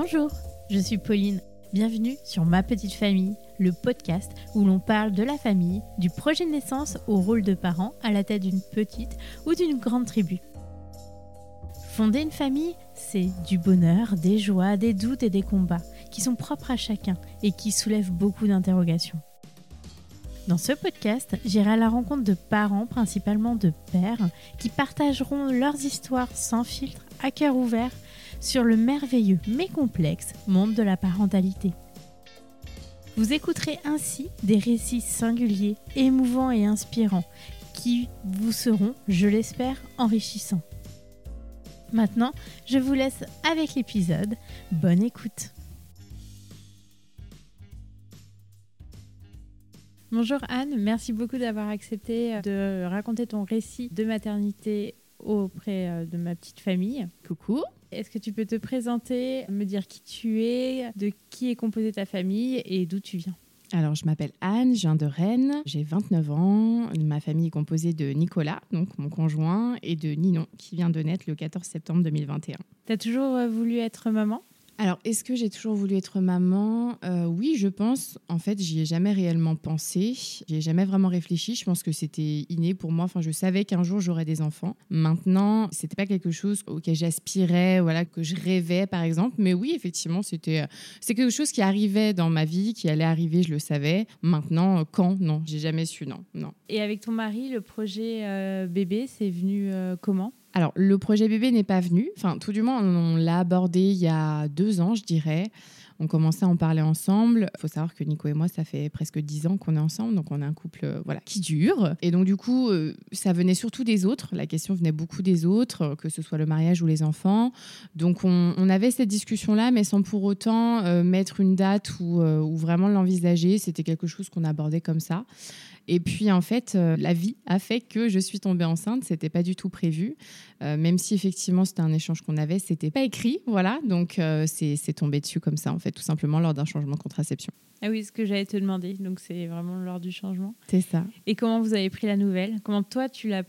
Bonjour, je suis Pauline. Bienvenue sur Ma Petite Famille, le podcast où l'on parle de la famille, du projet de naissance au rôle de parent à la tête d'une petite ou d'une grande tribu. Fonder une famille, c'est du bonheur, des joies, des doutes et des combats qui sont propres à chacun et qui soulèvent beaucoup d'interrogations. Dans ce podcast, j'irai à la rencontre de parents, principalement de pères, qui partageront leurs histoires sans filtre, à cœur ouvert, sur le merveilleux mais complexe monde de la parentalité. Vous écouterez ainsi des récits singuliers, émouvants et inspirants qui vous seront, je l'espère, enrichissants. Maintenant, je vous laisse avec l'épisode. Bonne écoute. Bonjour Anne, merci beaucoup d'avoir accepté de raconter ton récit de maternité auprès euh, de ma petite famille. Coucou. Est-ce que tu peux te présenter, me dire qui tu es, de qui est composée ta famille et d'où tu viens? Alors, je m'appelle Anne, je viens de Rennes, j'ai 29 ans. Ma famille est composée de Nicolas, donc mon conjoint, et de Ninon, qui vient de naître le 14 septembre 2021. Tu as toujours euh, voulu être maman? Alors, est-ce que j'ai toujours voulu être maman? Euh, Oui, je pense. En fait, j'y ai jamais réellement pensé. J'y ai jamais vraiment réfléchi. Je pense que c'était inné pour moi. Enfin, je savais qu'un jour j'aurais des enfants. Maintenant, c'était pas quelque chose auquel j'aspirais, voilà, que je rêvais, par exemple. Mais oui, effectivement, c'était c'est quelque chose qui arrivait dans ma vie, qui allait arriver. Je le savais. Maintenant, quand? Non, j'ai jamais su. Non, non. Et avec ton mari, le projet euh, bébé, c'est venu euh, comment? Alors, le projet bébé n'est pas venu. Enfin, tout du moins, on, l'a abordé il y a deux ans, je dirais. On commençait à en parler ensemble. Il faut savoir que Nico et moi, ça fait presque dix ans qu'on est ensemble, donc on est un couple euh, voilà qui dure. Et donc du coup, euh, ça venait surtout des autres. La question venait beaucoup des autres, euh, que ce soit le mariage ou les enfants. Donc on, avait cette discussion-là, mais sans pour autant mettre une date ou vraiment l'envisager. C'était quelque chose qu'on abordait comme ça. Et puis en fait, euh, la vie a fait que je suis tombée enceinte. C'était pas du tout prévu, même si effectivement c'était un échange qu'on avait, c'était pas écrit, voilà. Donc euh, c'est tombé dessus comme ça en fait, tout simplement lors d'un changement de contraception. Ah oui, ce que j'allais te demander. Donc c'est vraiment lors du changement. C'est ça. Et comment vous avez pris la nouvelle? Comment toi tu l'as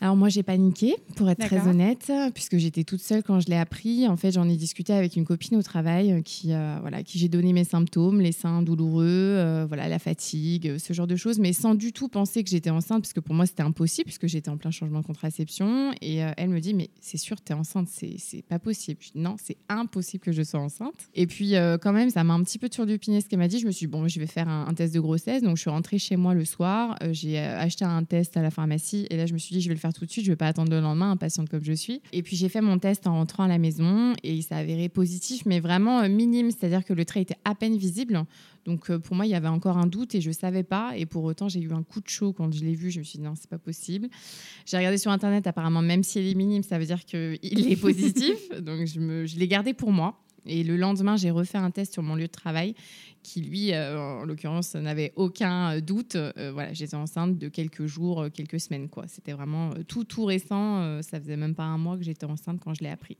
alors moi j'ai paniqué pour être très honnête puisque j'étais toute seule quand je l'ai appris. En fait j'en ai discuté avec une copine au travail euh, qui euh, voilà qui j'ai donné mes symptômes, les seins douloureux, euh, voilà la fatigue, ce genre de choses, mais sans du tout penser que j'étais enceinte parce que pour moi c'était impossible puisque j'étais en plein changement de contraception et elle me dit mais c'est sûr tu es enceinte, c'est pas possible. non c'est impossible que je sois enceinte. Et puis quand même ça m'a un petit peu turlupiné ce qu'elle m'a dit. Je me suis dit, bon je vais faire un, test de grossesse donc je suis rentrée chez moi le soir, j'ai acheté un test à la pharmacie et là je me suis dit, je vais le faire tout de suite, je vais pas attendre le lendemain, impatiente comme je suis. Et puis j'ai fait mon test en rentrant à la maison et il s'est avéré positif, mais vraiment euh, minime, c'est-à-dire que le trait était à peine visible. Donc euh, pour moi, il y avait encore un doute et je savais pas. Et pour autant, j'ai eu un coup de chaud quand je l'ai vu. Je me suis dit non, c'est pas possible. J'ai regardé sur internet, apparemment, même si elle est minime, ça veut dire qu'il est positif. Donc je, me, je l'ai gardé pour moi. Et le lendemain, j'ai refait un test sur mon lieu de travail qui, lui, euh, en l'occurrence, n'avait aucun doute. Euh, voilà, j'étais enceinte de quelques jours, euh, quelques semaines. quoi. C'était vraiment tout, tout récent. ça faisait même pas un mois que j'étais enceinte quand je l'ai appris.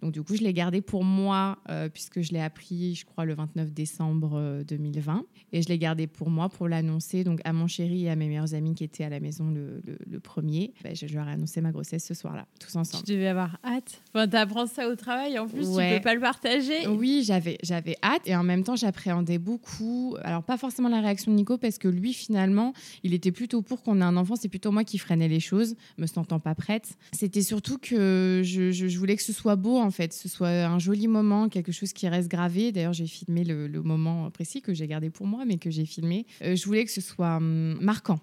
Donc, du coup, je l'ai gardé pour moi, puisque je l'ai appris, je crois, le 29 décembre 2020. Et je l'ai gardé pour moi, pour l'annoncer donc à mon chéri et à mes meilleurs amis qui étaient à la maison le, premier. Ben, je leur ai annoncé ma grossesse ce soir-là, tous ensemble. Tu devais avoir hâte. Enfin, tu apprends ça au travail, en plus, tu tu peux pas le partager. Oui, j'avais, j'avais hâte. Et en même temps, j'appréhendais beaucoup Alors, pas forcément la réaction de Nico, parce que lui, finalement, il était plutôt pour qu'on ait un enfant. C'est plutôt moi qui freinais les choses, me sentant pas prête. C'était surtout que je, voulais que ce soit beau, en fait, ce soit un joli moment, quelque chose qui reste gravé. D'ailleurs, j'ai filmé le, moment précis que j'ai gardé pour moi, mais que j'ai filmé. Euh, je voulais que ce soit hum, marquant.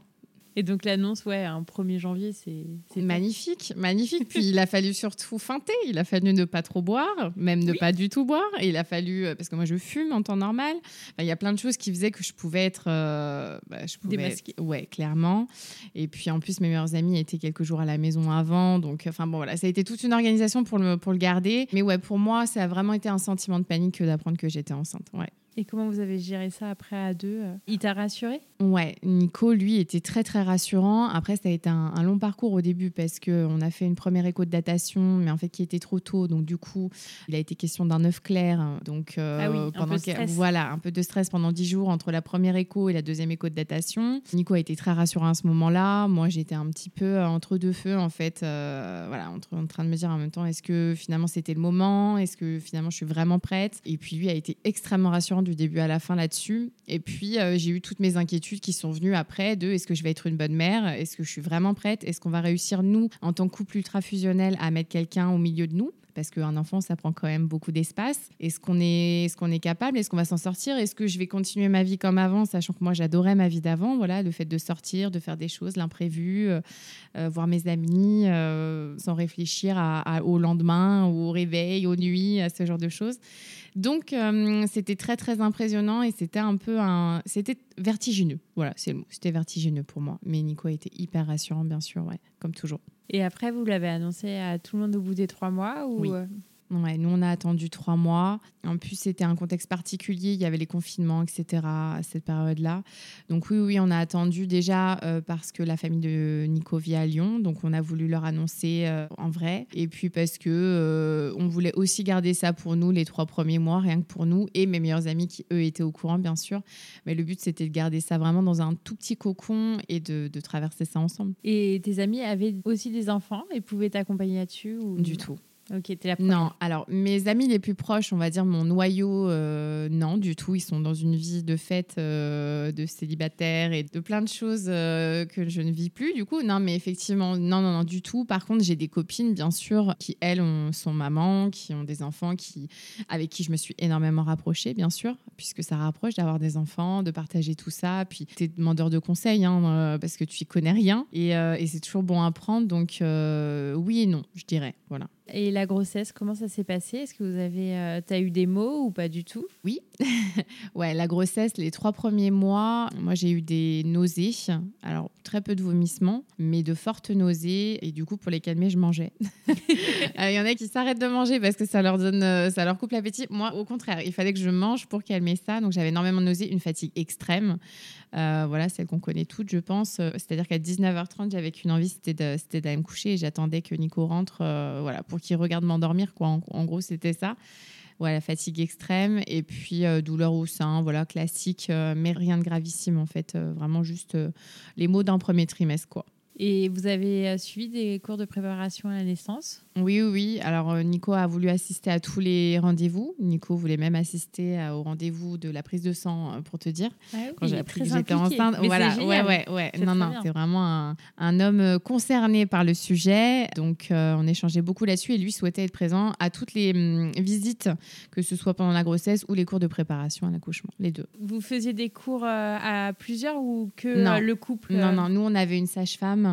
Et donc l'annonce, ouais, un 1er janvier, c'est magnifique, magnifique. Puis il a fallu surtout feinter, il a fallu ne pas trop boire, même ne pas du tout boire. Et il a fallu, euh, parce que moi je fume en temps normal, il y a plein de choses qui faisaient que je pouvais être... Euh, bah, je pouvais Démasquée. ouais, clairement. Et puis en plus, mes meilleurs amis étaient quelques jours à la maison avant. Donc, enfin bon, voilà, ça a été toute une organisation pour le, pour le garder. Mais ouais, pour moi, ça a vraiment été un sentiment de panique que d'apprendre que j'étais enceinte. Ouais. Et comment vous avez géré ça après à deux euh Il t'a rassuré? Ouais, Nico, lui, était très très rassurant. Après, ça a été un, long parcours au début parce qu'on a fait une première écho de datation, mais en fait qui était trop tôt. Donc du coup, il a été question d'un œuf clair. Donc euh, ah oui, pendant un peu voilà, un peu de stress pendant dix jours entre la première écho et la deuxième écho de datation. Nico a été très rassurant à ce moment-là. Moi, j'étais un petit peu euh, entre deux feux en fait. Euh, voilà, entre, en train de me dire en même temps, est-ce que finalement c'était le moment? Est-ce que finalement je suis vraiment prête? Et puis lui a été extrêmement rassurant du début à la fin là-dessus. Et puis j'ai eu toutes mes inquiétudes qui sont venues après de est-ce que je vais être une bonne mère? Est-ce que je suis vraiment prête? Est-ce qu'on va réussir, nous, en tant que couple ultra fusionnel, à mettre quelqu'un au milieu de nous? Parce qu'un enfant, ça prend quand même beaucoup d'espace. Est-ce qu'on est, est, est capable? Est-ce qu'on va s'en sortir? Est-ce que je vais continuer ma vie comme avant, sachant que moi, j'adorais ma vie d'avant? Voilà, le fait de sortir, de faire des choses, l'imprévu, euh, euh, voir mes amis, euh, sans réfléchir au lendemain, au réveil, aux nuits, à ce genre de choses. Donc, c'était très, très impressionnant et c'était un peu un... C'était vertigineux. Voilà, c'est le mot. C'était vertigineux pour moi. Mais Nico a été hyper rassurant, bien sûr, ouais, comme toujours. Et après, vous l'avez annoncé à tout le monde au bout des trois mois ou... Oui. Ouais, nous, on a attendu trois mois. En plus, c'était un contexte particulier. Il y avait les confinements, etc. à cette période-là. Donc oui, oui, on a attendu déjà euh, parce que la famille de Nico vit à Lyon. Donc on a voulu leur annoncer euh, en vrai. Et puis parce que euh, on voulait aussi garder ça pour nous les trois premiers mois, rien que pour nous et mes meilleurs amis qui, eux, étaient au courant, bien sûr. Mais le but, c'était de garder ça vraiment dans un tout petit cocon et de, de traverser ça ensemble. Et tes amis avaient aussi des enfants et pouvaient t'accompagner là-dessus ou... Du tout. Ok, la Non, alors mes amis les plus proches, on va dire mon noyau, euh, non, du tout. Ils sont dans une vie de fête, euh, de célibataire et de plein de choses euh, que je ne vis plus, du coup. Non, mais effectivement, non, non, non, du tout. Par contre, j'ai des copines, bien sûr, qui, elles, ont, sont mamans, qui ont des enfants, qui, avec qui je me suis énormément rapprochée, bien sûr, puisque ça rapproche d'avoir des enfants, de partager tout ça. Puis, tu es demandeur de conseils, hein, parce que tu y connais rien. Et, et c'est toujours bon à prendre. Donc, oui et non, je dirais. Voilà. Et la grossesse, comment ça s'est passé? Est-ce que vous avez, euh, as eu des mots ou pas du tout? Oui. ouais, la grossesse, les trois premiers mois, moi j'ai eu des nausées. Alors très peu de vomissements, mais de fortes nausées. Et du coup, pour les calmer, je mangeais. Euh, il y en a qui s'arrêtent de manger parce que ça leur donne, euh, ça leur coupe l'appétit. Moi, au contraire, il fallait que je mange pour calmer ça. Donc j'avais énormément de nausées, une fatigue extrême. Voilà, celle qu'on connaît toutes, je pense. C'est-à-dire qu'à 19h30, j'avais qu'une envie, c'était d'aller me coucher et j'attendais que Nico rentre, voilà, pour qu'il regarde m'endormir. Quoi. En, gros, c'était ça. Voilà, fatigue extrême et puis euh, douleur au sein, voilà, classique, euh, mais rien de gravissime en fait, euh, vraiment juste les mots d'un premier trimestre quoi. Et vous avez suivi des cours de préparation à la naissance? Oui, oui. Alors, euh, Nico a voulu assister à tous les rendez-vous. Nico voulait même assister au rendez-vous de la prise de sang, euh, pour te dire. Ah quand j'ai appris que j'étais enceinte. voilà, ouais, ouais, ouais. Non, non, c'est vraiment un, homme euh, concerné par le sujet. Donc, on échangeait beaucoup là-dessus et lui souhaitait être présent à toutes les hum, visites, que ce soit pendant la grossesse ou les cours de préparation à l'accouchement, les deux. Vous faisiez des cours à plusieurs ou que le couple Non, non. Nous, on avait une sage-femme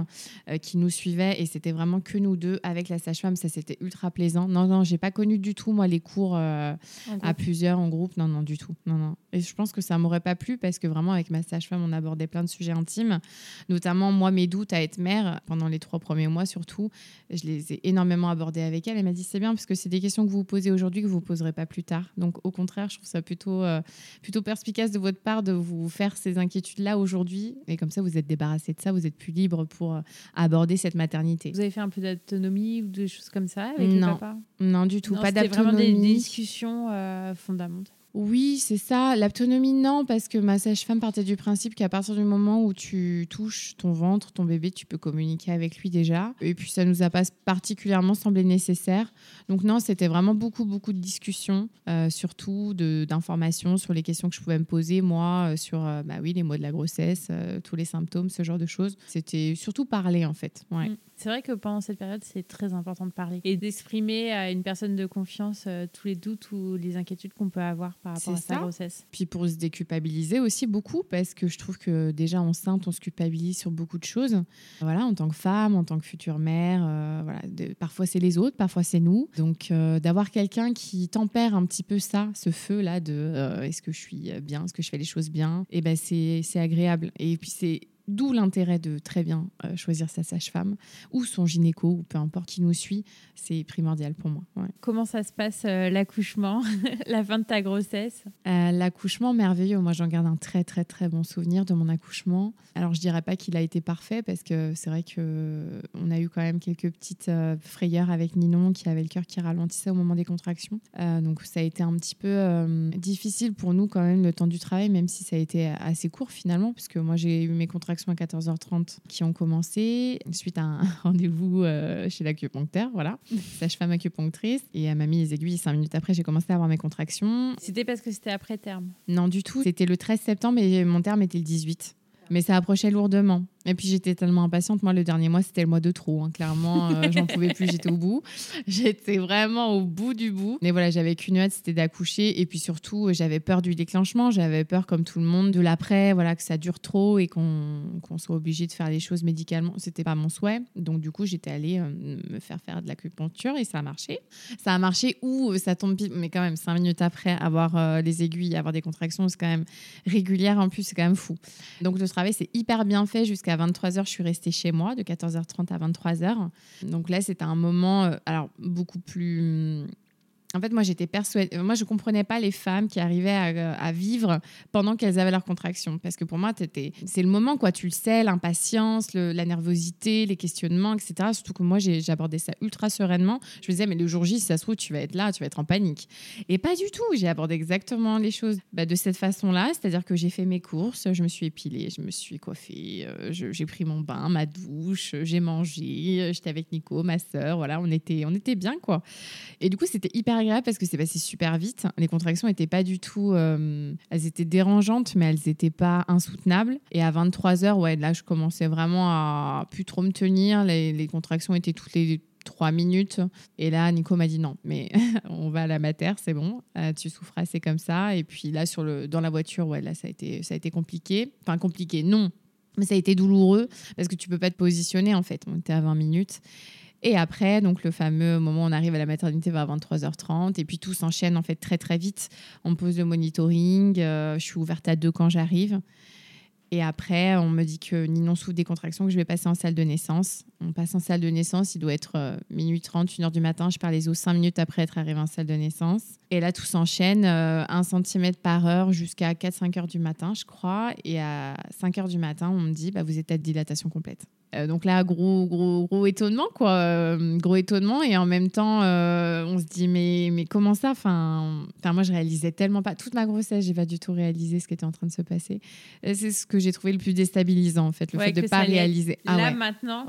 qui nous suivait et c'était vraiment que nous deux avec la sage-femme ça c'était ultra plaisant. Non, non, j'ai pas connu du tout, moi, les cours euh, à plusieurs, en groupe. Non, non, du tout. Non, non. Et je pense que ça m'aurait pas plu parce que vraiment, avec ma sage-femme, on abordait plein de sujets intimes, notamment moi, mes doutes à être mère pendant les trois premiers mois surtout. Je les ai énormément abordés avec elle. Elle m'a dit c'est bien parce que c'est des questions que vous vous posez aujourd'hui que vous ne poserez pas plus tard. Donc, au contraire, je trouve ça plutôt, euh, plutôt perspicace de votre part de vous faire ces inquiétudes-là aujourd'hui. Et comme ça, vous êtes débarrassé de ça, vous êtes plus libre pour euh, aborder cette maternité. Vous avez fait un peu d'autonomie ou des choses comme ça avec non. le papa? Non, du tout. pas d'autonomie. vraiment des, discussions euh, fondamentales. Oui, c'est ça. L'autonomie, non, parce que ma sage-femme partait du principe qu'à partir du moment où tu touches ton ventre, ton bébé, tu peux communiquer avec lui déjà. Et puis, ça nous a pas particulièrement semblé nécessaire. Donc, non, c'était vraiment beaucoup, beaucoup de discussions, euh, surtout d'informations sur les questions que je pouvais me poser, moi, euh, sur euh, bah oui, les mots de la grossesse, tous les symptômes, ce genre de choses. C'était surtout parler, en fait. Mm. C'est vrai que pendant cette période, c'est très important de parler et d'exprimer à une personne de confiance tous les doutes ou les inquiétudes qu'on peut avoir par rapport à sa grossesse. Puis pour se déculpabiliser aussi beaucoup, parce que je trouve que déjà enceinte, on se culpabilise sur beaucoup de choses. Voilà, en tant que femme, en tant que future mère, euh, voilà, parfois c'est les autres, parfois c'est nous. Donc euh, d'avoir quelqu'un qui tempère un petit peu ça, ce feu-là de euh, est-ce que je suis bien, est-ce que je fais les choses bien, et eh ben c'est agréable. Et puis c'est D'où l'intérêt de très bien euh, choisir sa sage-femme ou son gynéco ou peu importe qui nous suit, c'est primordial pour moi. Comment ça se passe euh, l'accouchement, la fin de ta grossesse? Euh, L'accouchement merveilleux, moi j'en garde un très très très bon souvenir de mon accouchement. Alors je dirais pas qu'il a été parfait parce que c'est vrai que on a eu quand même quelques petites frayeurs avec Ninon qui avait le cœur qui ralentissait au moment des contractions. donc ça a été un petit peu difficile pour nous quand même le temps du travail, même si ça a été assez court finalement, parce que moi j'ai eu mes contractions à 14h30 qui ont commencé suite à un rendez-vous euh, chez l'acupuncteur, voilà, sage-femme acupunctrice. Et elle m'a mis les aiguilles. Cinq minutes après, j'ai commencé à avoir mes contractions. C'était parce que c'était après terme? Non, du tout. C'était le 13 septembre et mon terme était le 18. Mais ça approchait lourdement. Et puis j'étais tellement impatiente. Moi, le dernier mois, c'était le mois de trop. Hein. Clairement, euh, j'en pouvais plus. J'étais au bout. J'étais vraiment au bout du bout. Mais voilà, j'avais qu'une hâte, c'était d'accoucher. Et puis surtout, j'avais peur du déclenchement. J'avais peur, comme tout le monde, de l'après, voilà, que ça dure trop et qu'on soit obligé de faire les choses médicalement. C'était pas mon souhait. Donc du coup, j'étais allée euh, me faire faire de l'acupuncture et ça a marché. Ça a marché ou euh, ça tombe, mais quand même, cinq minutes après, avoir les aiguilles, avoir des contractions, c'est quand même régulière. En plus, c'est quand même fou. Donc le travail, c'est hyper bien fait jusqu'à à 23h, je suis restée chez moi, de 14h30 à 23h. Donc là, c'était un moment, euh, alors beaucoup plus en fait, moi, j'étais persuadée. Moi, je comprenais pas les femmes qui arrivaient à, vivre pendant qu'elles avaient leur contraction. Parce que pour moi, c'est le moment, quoi. Tu le sais, l'impatience, la nervosité, les questionnements, etc. Surtout que moi, j'abordais ça ultra sereinement. Je me disais, mais le jour J, si ça se trouve, tu vas être là, tu vas être en panique. Et pas du tout. J'ai abordé exactement les choses bah, de cette façon-là. C'est-à-dire que j'ai fait mes courses, je me suis épilée, je me suis coiffée, euh, j'ai pris mon bain, ma douche, j'ai mangé, j'étais avec Nico, ma sœur. Voilà, on était, on était bien, quoi. Et du coup, c'était hyper parce que c'est passé super vite. Les contractions n'étaient pas du tout. Euh, elles étaient dérangeantes, mais elles n'étaient pas insoutenables. Et à 23 heures, ouais, là, je commençais vraiment à plus trop me tenir. Les, contractions étaient toutes les trois minutes. Et là, Nico m'a dit non, mais on va à la mater, c'est bon, euh, tu souffras, c'est comme ça. Et puis là, sur le, dans la voiture, ouais, là, ça a été, ça a été compliqué. Enfin, compliqué, non, mais ça a été douloureux parce que tu peux pas te positionner en fait. On était à 20 minutes. Et après, donc le fameux moment où on arrive à la maternité vers 23h30, et puis tout s'enchaîne en fait très très vite. On pose le monitoring, euh, je suis ouverte à deux quand j'arrive. Et après, on me dit que Ninon souffre des contractions, que je vais passer en salle de naissance. On passe en salle de naissance, il doit être euh, minuit 30, 1h du matin. Je pars les os 5 minutes après être arrivée en salle de naissance. Et là, tout s'enchaîne, 1 euh, cm par heure jusqu'à 4-5 h du matin, je crois. Et à 5 h du matin, on me dit, bah, vous êtes à dilatation complète. Euh, donc là, gros, gros, gros étonnement, quoi. Euh, gros étonnement. Et en même temps, on se dit, mais, mais comment ça? Enfin, moi, je réalisais tellement pas. Toute ma grossesse, j'ai pas du tout réalisé ce qui était en train de se passer. C'est ce que j'ai trouvé le plus déstabilisant, en fait, le fait de pas réaliser. Ah, là, maintenant,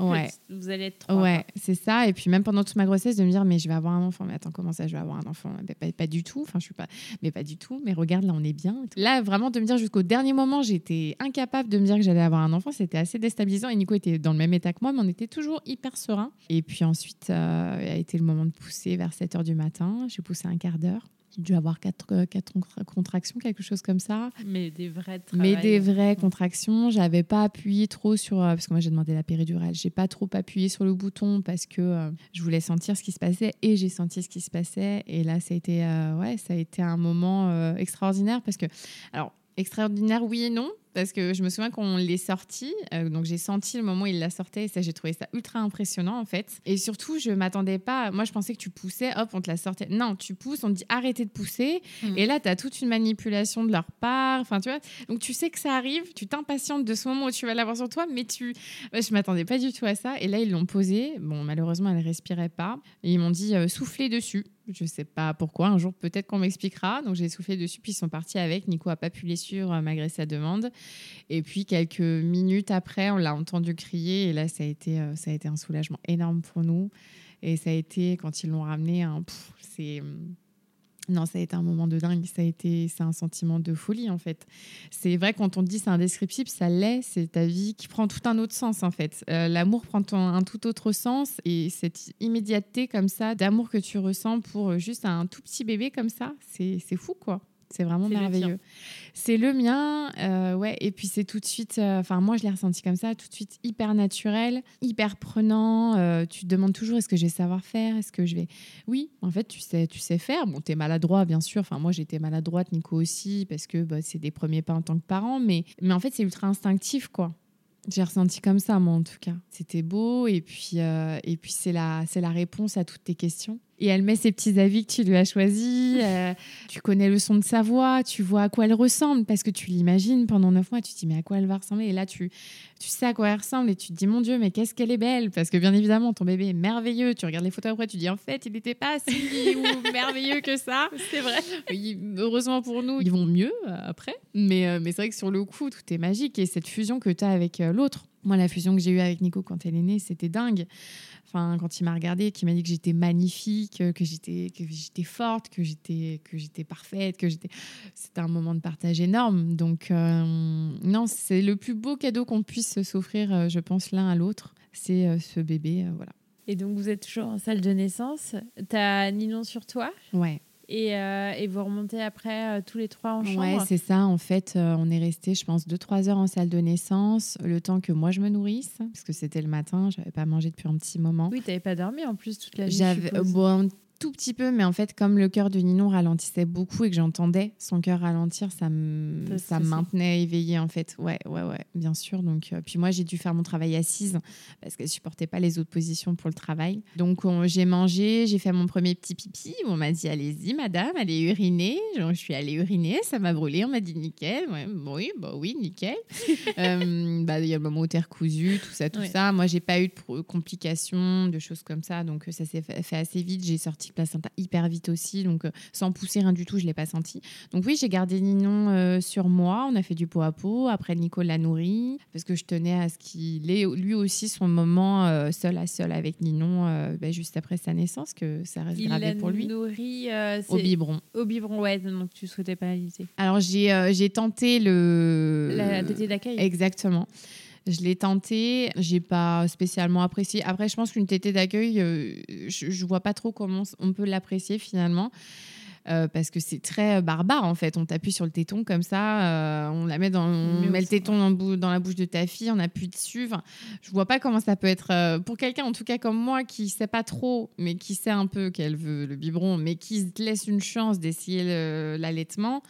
vous allez être trois. Ouais, c'est ça. Et puis, même pendant toute ma grossesse, de me dire, mais je vais avoir un enfant. Mais attends, comment ça, je vais avoir un enfant? Pas, pas, du tout. Enfin, je suis pas. Mais pas du tout. Mais regarde, là, on est bien. Là, vraiment, de me dire jusqu'au dernier moment, j'étais incapable de me dire que j'allais avoir un enfant. C'était assez déstabilisant. Et Nico était dans même état que moi, mais on était toujours hyper serein. Et puis ensuite, euh, a été le moment de pousser vers 7 heures du matin. J'ai poussé un quart d'heure. J'ai dû avoir quatre, euh, quatre contractions, quelque chose comme ça. Mais des vraies Mais des vraies contractions. J'avais pas appuyé trop sur. Euh, parce que moi, j'ai demandé la péridurale. J'ai pas trop appuyé sur le bouton parce que je voulais sentir ce qui se passait et j'ai senti ce qui se passait. Et là, ça a été, ouais, ça a été un moment extraordinaire parce que. Alors, extraordinaire, oui et non parce que je me souviens qu'on l'est sorti, euh, donc j'ai senti le moment où il la sortait et ça j'ai trouvé ça ultra impressionnant en fait. Et surtout, je m'attendais pas, moi je pensais que tu poussais, hop, on te la sortait. Non, tu pousses, on te dit arrêtez de pousser mm. et là tu as toute une manipulation de leur part, enfin tu vois. Donc tu sais que ça arrive, tu t'impatientes de ce moment où tu vas l'avoir sur toi, mais tu je m'attendais pas du tout à ça et là ils l'ont posé. Bon, malheureusement, elle respirait pas et ils m'ont dit euh, soufflez dessus. Je sais pas pourquoi. Un jour, peut-être qu'on m'expliquera. Donc, j'ai soufflé dessus, puis ils sont partis avec. Nico a pas pu les suivre euh, malgré sa demande. Et puis, quelques minutes après, on l'a entendu crier. Et là, ça a été, euh, ça a été un soulagement énorme pour nous. Et ça a été, quand ils l'ont ramené, c'est hum, non, ça a été un moment de dingue. Ça a été, c'est un sentiment de folie en fait. C'est vrai quand on dit c'est indescriptible, ça l'est. C'est ta vie qui prend tout un autre sens en fait. Euh, l'amour prend un, tout autre sens et cette immédiateté comme ça d'amour que tu ressens pour juste un tout petit bébé comme ça, c'est fou quoi. C'est vraiment merveilleux. C'est le mien, euh, ouais. Et puis c'est tout de suite, euh, enfin moi je l'ai ressenti comme ça, tout de suite hyper naturel, hyper prenant. Euh, tu te demandes toujours est-ce que je vais savoir faire, est-ce que je vais. Oui, en fait tu sais, tu sais faire. Bon, t'es maladroit bien sûr. Enfin moi j'étais maladroite, Nico aussi, parce que bah, c'est des premiers pas en tant que parent, mais mais en fait c'est ultra instinctif quoi. J'ai ressenti comme ça, moi, en tout cas. C'était beau, et puis, et puis c'est la, la réponse à toutes tes questions. Et elle met ses petits avis que tu lui as choisis. Euh, tu connais le son de sa voix, tu vois à quoi elle ressemble, parce que tu l'imagines pendant neuf mois. Tu te dis, mais à quoi elle va ressembler? Et là, tu, tu sais à quoi elle ressemble, et tu te dis, mon Dieu, mais qu'est-ce qu'elle est belle Parce que bien évidemment, ton bébé est merveilleux. Tu regardes les photos après, tu dis, en fait, il n'était pas si merveilleux que ça. C'est vrai. heureusement pour nous, ils vont mieux euh, après. Mais, mais c'est vrai que sur le coup, tout est magique. Et cette fusion que tu as avec l'autre. Moi, la fusion que j'ai eue avec Nico quand elle est née, c'était dingue. Enfin, quand il m'a regardé, qu'il m'a dit que j'étais magnifique, que j'étais que j'étais forte, que j'étais que j'étais parfaite, que j'étais. C'était un moment de partage énorme. Donc euh, non, c'est le plus beau cadeau qu'on puisse s'offrir, euh, je pense, l'un à l'autre. C'est euh, ce bébé, voilà. Et donc vous êtes toujours en salle de naissance. T'as Ninon sur toi? Ouais. Euh, et, vous remontez après euh, tous les trois en chambre Ouais, c'est ça. En fait, euh, on est resté, je pense, 2-3 heures en salle de naissance, le temps que moi je me nourrisse, parce que c'était le matin, je n'avais pas mangé depuis un petit moment. Oui, tu n'avais pas dormi en plus toute la nuit. J'avais, bon, tout petit peu, mais en fait, comme le cœur de Ninon ralentissait beaucoup et que j'entendais son cœur ralentir, ça me, ça maintenait éveillée, en fait. Ouais, ouais, ouais, bien sûr. Donc, euh, puis moi, j'ai dû faire mon travail assise parce qu'elle supportait pas les autres positions pour le travail. Donc, j'ai mangé, j'ai fait mon premier petit pipi. On m'a dit, allez-y, madame, allez uriner. je suis allée uriner, ça m'a brûlé. On m'a dit, nickel. Ouais, oui, bah oui, nickel. Euh, bah, il y a le moment où terre cousue, tout ça, tout ça. Moi, j'ai pas eu de complications, de choses comme ça. Donc, ça s'est fait assez vite. J'ai sorti placenta hyper vite aussi, donc euh, sans pousser rien du tout, je l'ai pas senti. Donc oui, j'ai gardé Ninon euh, sur moi. On a fait du pot à pot. Après, Nico l'a nourri parce que je tenais à ce qu'il ait lui aussi son moment euh, seul à seul avec Ninon bah, juste après sa naissance, que ça reste gravé pour lui. Nourri au biberon. Au biberon, ouais. Donc tu souhaitais pas l'aliser. Alors j'ai j'ai tenté le la tétée d'accueil. Exactement. Je l'ai tenté, j'ai pas spécialement apprécié. Après, je pense qu'une tétée d'accueil, euh, je, je vois pas trop comment on peut l'apprécier finalement. Euh, parce que c'est très barbare en fait. On t'appuie sur le téton comme ça, euh, on la met dans, on met le téton dans, dans, la bouche de ta fille, on appuie dessus. Enfin, je vois pas comment ça peut être pour quelqu'un, en tout cas comme moi, qui sait pas trop, mais qui sait un peu qu'elle veut le biberon, mais qui se laisse une chance d'essayer l'allaitement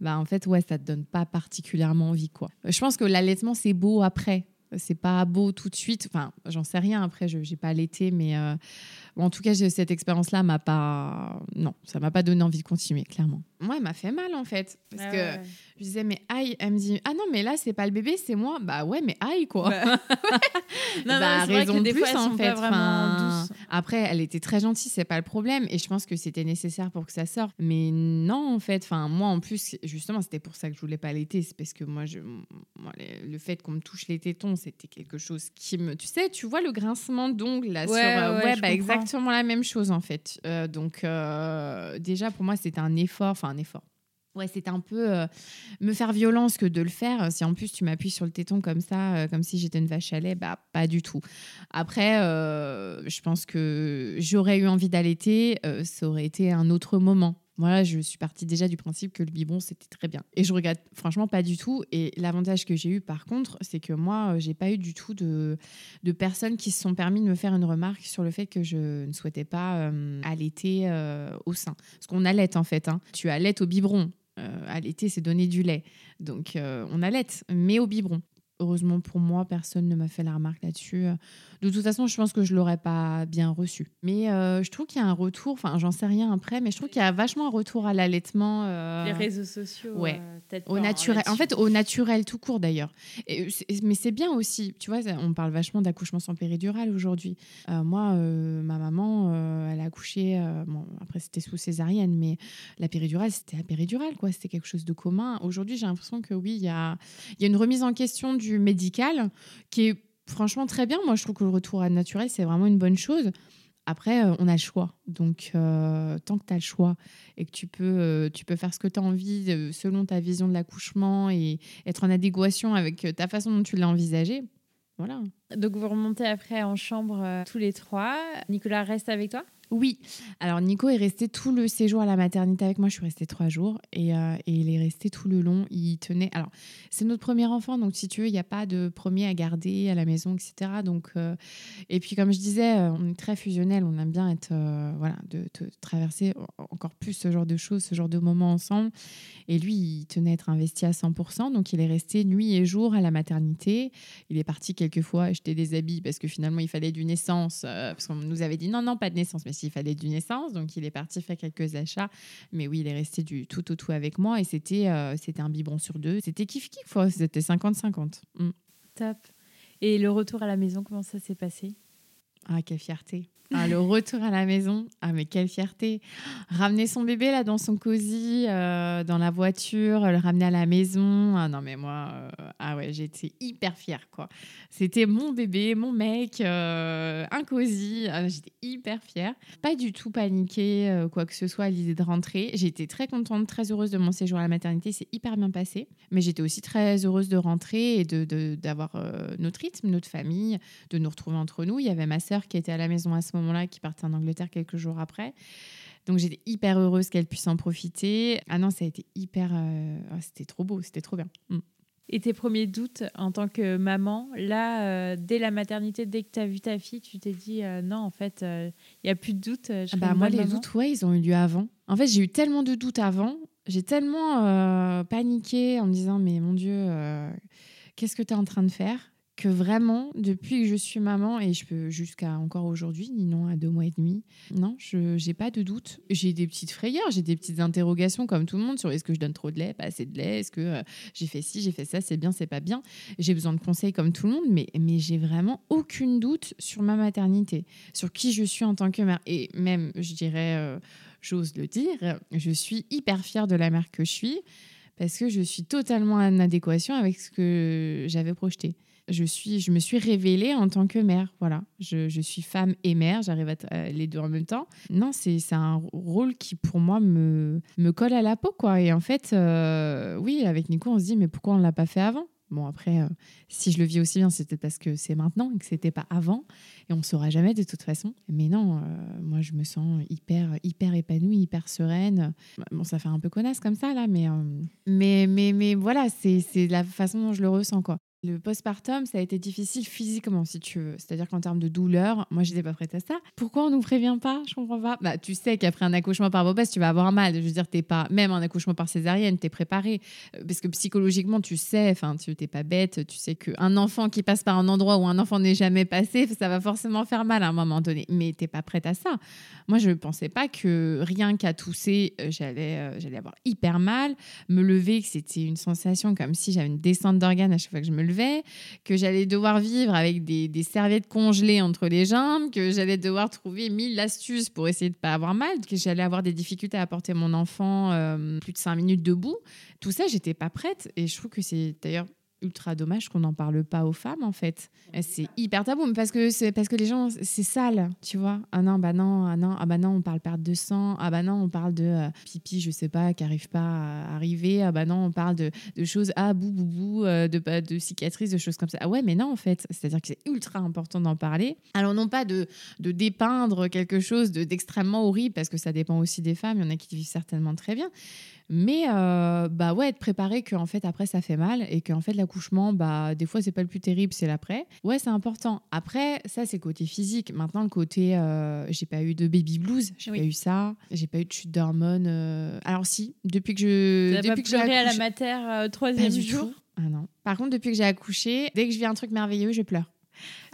bah en fait ouais ça te donne pas particulièrement envie quoi. Je pense que l'allaitement c'est beau après, c'est pas beau tout de suite. Enfin j'en sais rien après je j'ai pas allaité mais euh, en tout cas cette expérience là m'a pas non ça m'a pas donné envie de continuer clairement. Moi elle m'a fait mal en fait parce ah que je disais, mais aïe. Elle me dit, ah non, mais là, c'est pas le bébé, c'est moi. Bah ouais, mais aïe, quoi. Bah, non, bah, raison de plus, en fait. Enfin, après, elle était très gentille, c'est pas le problème. Et je pense que c'était nécessaire pour que ça sorte. Mais non, en fait. Enfin, moi, en plus, justement, c'était pour ça que je voulais pas l'été. C'est parce que moi, je, le fait qu'on me touche les tétons, c'était quelque chose qui me. Tu sais, tu vois le grincement d'ongles là ouais, sur. Euh, ouais, bah, exactement la même chose, en fait. Euh, donc, euh, déjà, pour moi, c'était un effort. Enfin, un effort Ouais, c'est un peu euh, me faire violence que de le faire. Si en plus tu m'appuies sur le téton comme ça, comme si j'étais une vache à lait, bah pas du tout. Après, je pense que j'aurais eu envie d'allaiter, ça aurait été un autre moment. Voilà, je suis partie déjà du principe que le biberon c'était très bien. Et je regrette franchement pas du tout. Et l'avantage que j'ai eu par contre, c'est que moi, j'ai pas eu du tout de, de, personnes qui se sont permis de me faire une remarque sur le fait que je ne souhaitais pas allaiter au sein. Parce qu'on allait en fait. Hein. Tu allaites au biberon. Euh, l'été, c'est donner du lait. Donc, euh, on allait, mais au biberon. Heureusement pour moi, personne ne m'a fait la remarque là-dessus. De toute façon, je pense que je l'aurais pas bien reçu. Mais euh, je trouve qu'il y a un retour, enfin, j'en sais rien après, mais je trouve qu'il y a vachement un retour à l'allaitement. Les réseaux sociaux. Ouais. au naturel. En fait, au naturel tout court d'ailleurs. Mais c'est bien aussi. Tu vois, on parle vachement d'accouchement sans péridurale aujourd'hui. moi, ma maman, elle a accouché. bon, après, c'était sous césarienne, mais la péridurale, c'était la péridurale, quoi. C'était quelque chose de commun. Aujourd'hui, j'ai l'impression que oui, il y a, y a une remise en question du médical qui est franchement très bien. Moi, je trouve que le retour à naturel, c'est vraiment une bonne chose. Après, euh, on a le choix. Donc, euh, tant que tu as le choix et que tu peux, euh, tu peux faire ce que tu as envie selon ta vision de l'accouchement et être en adéquation avec ta façon dont tu l'as envisagé, voilà. Donc vous remontez après en chambre tous les trois. Nicolas reste avec toi? Oui. Alors, Nico est resté tout le séjour à la maternité avec moi. Je suis restée trois jours et, euh, il est resté tout le long. Il tenait. Alors, c'est notre premier enfant, donc si tu veux, il n'y a pas de premier à garder à la maison, etc. Donc, euh, et puis, comme je disais, euh, on est très fusionnel. On aime bien être, voilà, de, traverser encore plus ce genre de choses, ce genre de moments ensemble. Et lui, il tenait à être investi à 100%. Donc, il est resté nuit et jour à la maternité. Il est parti quelques fois acheter des habits parce que finalement, il fallait du naissance. parce qu'on nous avait dit non, non, pas de naissance. Mais s'il fallait du naissance. Donc, il est parti faire quelques achats. Mais oui, il est resté du tout au tout avec moi. Et c'était euh, c'était un biberon sur deux. C'était kiff-kiff. C'était 50-50. Mm. Top. Et le retour à la maison, comment ça s'est passé? Ah, quelle fierté. Ah, le retour à la maison, ah mais quelle fierté. Ramener son bébé là dans son cosy, euh, dans la voiture, le ramener à la maison. Ah non mais moi, euh, ah ouais, j'étais hyper fière quoi. C'était mon bébé, mon mec, euh, un cosy. Ah, j'étais hyper fière. Pas du tout paniquée, quoi que ce soit à l'idée de rentrer. J'étais très contente, très heureuse de mon séjour à la maternité. C'est hyper bien passé. Mais j'étais aussi très heureuse de rentrer et de d'avoir notre rythme, notre famille, de nous retrouver entre nous. Il y avait ma sœur qui était à la maison à ce moment-là, qui partait en Angleterre quelques jours après. Donc j'étais hyper heureuse qu'elle puisse en profiter. Ah non, ça a été hyper... Euh, ah, c'était trop beau, c'était trop bien. Mm. Et tes premiers doutes en tant que maman, là, euh, dès la maternité, dès que tu as vu ta fille, tu t'es dit euh, non, en fait, il n'y a plus de doutes. Ah bah, moi, les doutes, ouais, ils ont eu lieu avant. En fait, j'ai eu tellement de doutes avant. J'ai tellement paniqué en me disant, mais mon Dieu, qu'est-ce que tu es en train de faire? Que vraiment, depuis que je suis maman, et je peux jusqu'à encore aujourd'hui, non à deux mois et demi, non, je n'ai pas de doute. J'ai des petites frayeurs, j'ai des petites interrogations comme tout le monde sur est-ce que je donne trop de lait, pas assez de lait, est-ce que euh, j'ai fait ci, j'ai fait ça, c'est bien, c'est pas bien. J'ai besoin de conseils comme tout le monde, mais, mais j'ai vraiment aucune doute sur ma maternité, sur qui je suis en tant que mère. Et même, je dirais, euh, j'ose le dire, je suis hyper fière de la mère que je suis parce que je suis totalement en adéquation avec ce que j'avais projeté je, suis, je me suis révélée en tant que mère. Voilà, je, suis femme et mère, j'arrive à les deux en même temps. Non, c'est un rôle qui pour moi me, me colle à la peau. quoi. Et en fait, euh, oui, avec Nico, on se dit, mais pourquoi on ne l'a pas fait avant? Bon, après, euh, si je le vis aussi bien, c'est peut-être parce que c'est maintenant et que c'était pas avant. Et on ne saura jamais de toute façon. Mais non, euh, moi, je me sens hyper, hyper épanouie, hyper sereine. Bon, ça fait un peu connasse comme ça, là, mais, mais, mais, mais voilà, c'est la façon dont je le ressens, quoi. Le postpartum, ça a été difficile physiquement, si tu veux. C'est-à-dire qu'en termes de douleur, moi, je n'étais pas prête à ça. Pourquoi on nous prévient pas? Je comprends pas. Bah, tu sais qu'après un accouchement par voie tu vas avoir mal. Je veux dire, t'es pas, même un accouchement par césarienne, tu es préparé. Euh, parce que psychologiquement, tu sais, enfin, tu n'es pas bête, tu sais qu'un enfant qui passe par un endroit où un enfant n'est jamais passé, ça va forcément faire mal à un moment donné. Mais tu n'es pas prête à ça. Moi, je ne pensais pas que rien qu'à tousser, euh, j'allais, euh, j'allais avoir hyper mal. Me lever, que c'était une sensation comme si j'avais une descente d'organes à chaque fois que je me levais que j'allais devoir vivre avec des, serviettes congelées entre les jambes, que j'allais devoir trouver mille astuces pour essayer de ne pas avoir mal, que j'allais avoir des difficultés à porter mon enfant euh, plus de cinq minutes debout. Tout ça, j'étais pas prête. Et je trouve que c'est d'ailleurs ultra dommage qu'on n'en parle pas aux femmes en fait. C'est hyper tabou, parce que c'est parce que les gens c'est sale, tu vois. Ah non, bah non, ah non, ah bah non, on parle perte de sang. Ah bah non, on parle de euh, pipi, je sais pas, qui arrive pas à arriver. Ah bah non, on parle de, de choses ah bou bou bou, euh, de de cicatrices, de choses comme ça. Ah ouais, mais non en fait, c'est-à-dire que c'est ultra important d'en parler. Alors non pas de de dépeindre quelque chose d'extrêmement horrible parce que ça dépend aussi des femmes. Il y en a qui vivent certainement très bien. Mais euh, bah ouais, être préparé qu'en fait après ça fait mal et qu'en fait l'accouchement, bah des fois c'est pas le plus terrible, c'est l'après. Ouais, c'est important. Après, ça c'est côté physique. Maintenant le côté, euh, j'ai pas eu de baby blues, j'ai pas eu ça, j'ai pas eu de chute d'hormones. Euh. Alors si, depuis que je, depuis que j'ai à la mater troisième jour. Ah non. Par contre, depuis que j'ai accouché, dès que je vis un truc merveilleux, je pleure.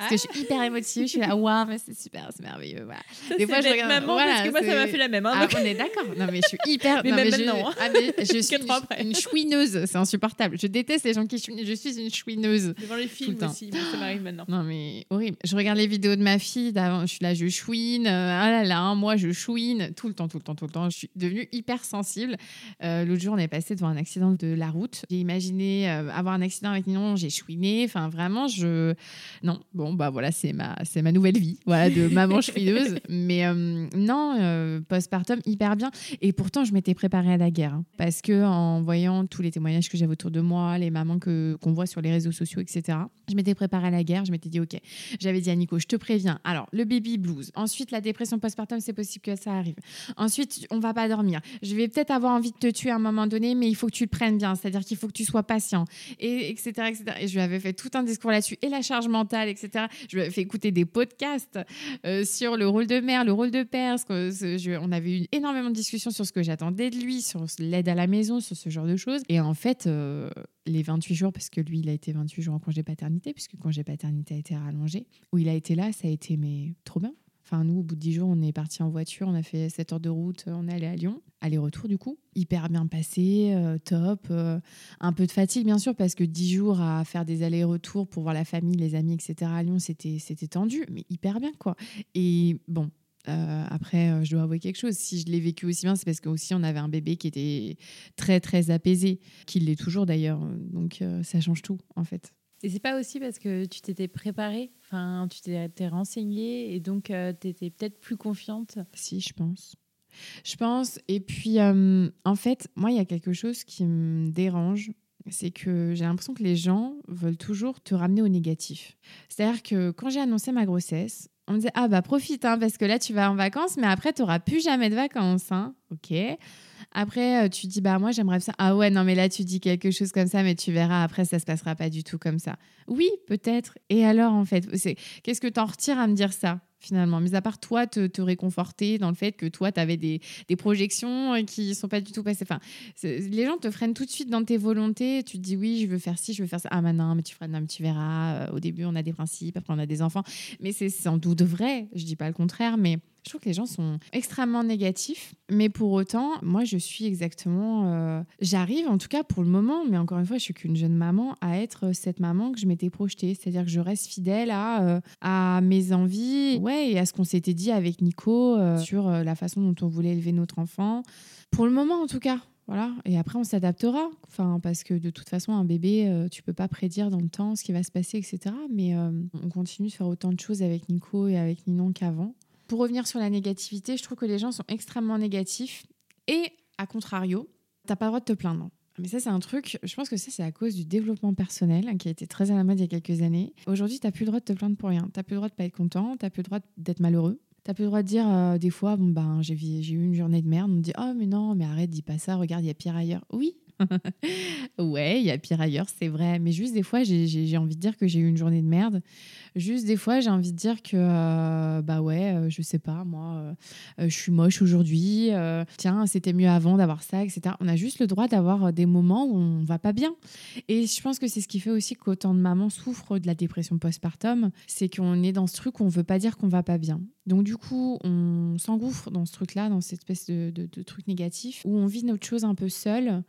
Parce que je suis hyper émotive, je suis là, waouh, mais c'est super, c'est merveilleux. Voilà. des fois, je regarde. Maman, voilà, parce que moi, ça m'a fait la même. Hein, ah, on est d'accord. Non, mais je suis hyper. mais non, même mais maintenant. Je, ah, mais je suis une, une, chouineuse, c'est insupportable. Je déteste les gens qui chouinent. Je suis une chouineuse. Devant les films aussi, ça m'arrive maintenant. Non, mais horrible. Je regarde les vidéos de ma fille d'avant, je suis là, je chouine. Ah là là, moi, je chouine tout le temps, tout le temps, tout le temps. Je suis devenue hyper sensible. Euh, L'autre jour, on est passé devant un accident de la route. J'ai imaginé euh, avoir un accident avec non, j'ai chouiné. Enfin, vraiment, je. Non, bon, bon, bah voilà, c'est ma, c'est ma nouvelle vie, voilà, de maman chevilleuse. Mais euh, non, euh, postpartum, hyper bien. Et pourtant, je m'étais préparée à la guerre. Hein, parce que en voyant tous les témoignages que j'avais autour de moi, les mamans que, qu'on voit sur les réseaux sociaux, etc., je m'étais préparée à la guerre. Je m'étais dit, OK, j'avais dit à Nico, je te préviens. Alors, le baby blues. Ensuite, la dépression postpartum, c'est possible que ça arrive. Ensuite, on va pas dormir. Je vais peut-être avoir envie de te tuer à un moment donné, mais il faut que tu le prennes bien. C'est-à-dire qu'il faut que tu sois patient, et etc., etc. Et je lui avais fait tout un discours là-dessus, et la charge mentale, etc. Je lui avais fait écouter des podcasts euh, sur le rôle de mère, le rôle de père. on avait eu énormément de discussions sur ce que j'attendais de lui, sur l'aide à la maison, sur ce genre de choses. Et en fait, euh, les 28 jours, parce que lui, il a été 28 jours en congé paternité, puisque congé paternité a été rallongé, où il a été là, ça a été mais trop bien. Enfin, nous, au bout de 10 jours, on est parti en voiture, on a fait 7 heures de route, on est allé à Lyon. Aller-retour, du coup. Hyper bien passé, euh, top. Euh, un peu de fatigue, bien sûr, parce que 10 jours à faire des allers-retours pour voir la famille, les amis, etc. à Lyon, c'était tendu, mais hyper bien, quoi. Et bon, euh, après, je dois avouer quelque chose. Si je l'ai vécu aussi bien, c'est parce qu'aussi on avait un bébé qui était très très apaisé, qui l'est toujours d'ailleurs. Donc ça change tout en fait. Et c'est pas aussi parce que tu t'étais préparée, enfin, tu t'étais renseignée et donc euh, tu étais peut-être plus confiante Si, je pense. Je pense. Et puis, euh, en fait, moi, il y a quelque chose qui me dérange. C'est que j'ai l'impression que les gens veulent toujours te ramener au négatif. C'est-à-dire que quand j'ai annoncé ma grossesse, on me disait Ah, bah profite, hein, parce que là, tu vas en vacances, mais après, tu n'auras plus jamais de vacances. Hein. Ok. Après, euh, tu dis, bah moi, j'aimerais ça. Ah ouais, non, mais là, tu dis quelque chose comme ça, mais tu verras, après, ça se passera pas du tout comme ça. Oui, peut-être. Et alors, en fait, qu'est-ce que tu en retires à me dire ça finalement, mis à part toi te, te réconforter dans le fait que toi, tu avais des, des, projections euh, qui sont pas du tout passées. Enfin, les gens te freinent tout de suite dans tes volontés. Tu te dis oui, je veux faire ci, je veux faire ça. Ah, mais non, mais tu freines, non, mais tu verras. Euh, au début, on a des principes, après, on a des enfants. Mais c'est sans doute vrai, je dis pas le contraire, mais je trouve que les gens sont extrêmement négatifs, mais pour autant, moi, je suis exactement. Euh, j'arrive, en tout cas pour le moment, mais encore une fois, je suis qu'une jeune maman, à être cette maman que je m'étais projetée. C'est-à-dire que je reste fidèle à, euh, mes envies, ouais, et à ce qu'on s'était dit avec Nico euh, sur la façon dont on voulait élever notre enfant. Pour le moment, en tout cas. Voilà. Et après, on s'adaptera. Enfin, parce que de toute façon, un bébé, tu peux pas prédire dans le temps ce qui va se passer, etc. Mais on continue de faire autant de choses avec Nico et avec Ninon qu'avant pour revenir sur la négativité, je trouve que les gens sont extrêmement négatifs. Et à contrario, t'as pas le droit de te plaindre. Mais ça, c'est un truc, je pense que ça, c'est à cause du développement personnel hein, qui a été très à la mode il y a quelques années. Aujourd'hui, tu n'as plus le droit de te plaindre pour rien. Tu n'as plus le droit de pas être content, tu n'as plus le droit d'être malheureux. Tu n'as plus le droit de dire euh, des fois, bon, ben, j'ai eu une journée de merde. On me dit, oh, mais non, mais arrête, dis pas ça, regarde, il y a pire ailleurs. Oui, ouais, il y a pire ailleurs, c'est vrai. Mais juste des fois, j'ai envie de dire que j'ai eu une journée de merde. Juste des fois, j'ai envie de dire que, euh, bah ouais, euh, je sais pas, moi, euh, je suis moche aujourd'hui. tiens, c'était mieux avant d'avoir ça, etc. On a juste le droit d'avoir des moments où on va pas bien. Et je pense que c'est ce qui fait aussi qu'autant de mamans souffrent de la dépression postpartum. C'est qu'on est dans ce truc où on veut pas dire qu'on va pas bien. Donc du coup, on s'engouffre dans ce truc-là, dans cette espèce de, truc négatif, où on vit notre chose un peu seule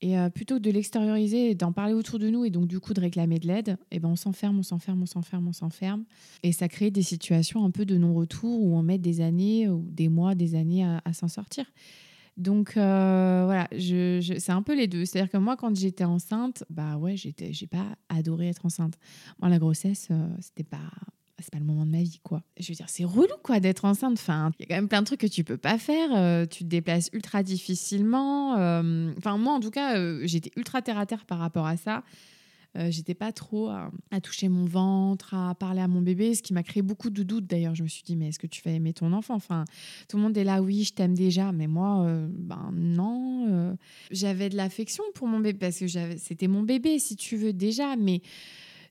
et euh, plutôt que de l'extérioriser d'en parler autour de nous et donc du coup de réclamer de l'aide, eh ben on s'enferme, on s'enferme, on s'enferme, on s'enferme. Et ça crée des situations un peu de non-retour où on met des années ou des mois, des années à, s'en sortir. Donc euh, voilà, je, c'est un peu les deux. C'est-à-dire que moi, quand j'étais enceinte, bah ouais, j'ai pas adoré être enceinte. Moi, la grossesse, euh, c'était pas c'est pas le moment de ma vie, quoi. Je veux dire, c'est relou, quoi, d'être enceinte. Enfin, il y a quand même plein de trucs que tu peux pas faire. Euh, tu te déplaces ultra difficilement. Euh, enfin, moi, en tout cas, euh, j'étais ultra terre à terre par rapport à ça. j'étais pas trop à, toucher mon ventre, à parler à mon bébé, ce qui m'a créé beaucoup de doutes. D'ailleurs, je me suis dit, mais est-ce que tu vas aimer ton enfant? Enfin, tout le monde est là, oui, je t'aime déjà, mais moi, ben non. j'avais de l'affection pour mon bébé parce que c'était mon bébé, si tu veux déjà, mais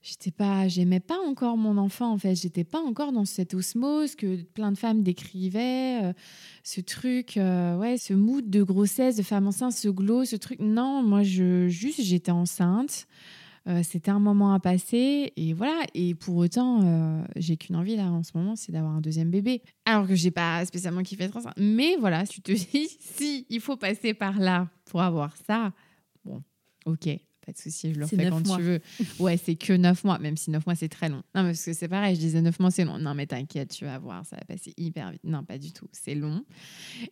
j'étais pas j'aimais pas encore mon enfant en fait. J'étais pas encore dans cette osmose que plein de femmes décrivaient euh, ce truc euh, ouais ce mood de grossesse de femme enceinte ce glow ce truc. Non moi je juste j'étais enceinte. Euh, c'était un moment à passer et voilà. Et pour autant j'ai qu'une envie là en ce moment c'est d'avoir un deuxième bébé. Alors que j'ai pas spécialement kiffé être enceinte. Mais voilà tu te dis si il faut passer par là pour avoir ça. Bon ok pas de souci, je le fais quand tu veux. Ouais, c'est que 9 mois, même si 9 mois c'est très long. Non, parce que c'est pareil, je disais 9 mois c'est long. Non, mais t'inquiète, tu vas voir, ça va passer hyper vite. Non, pas du tout, c'est long.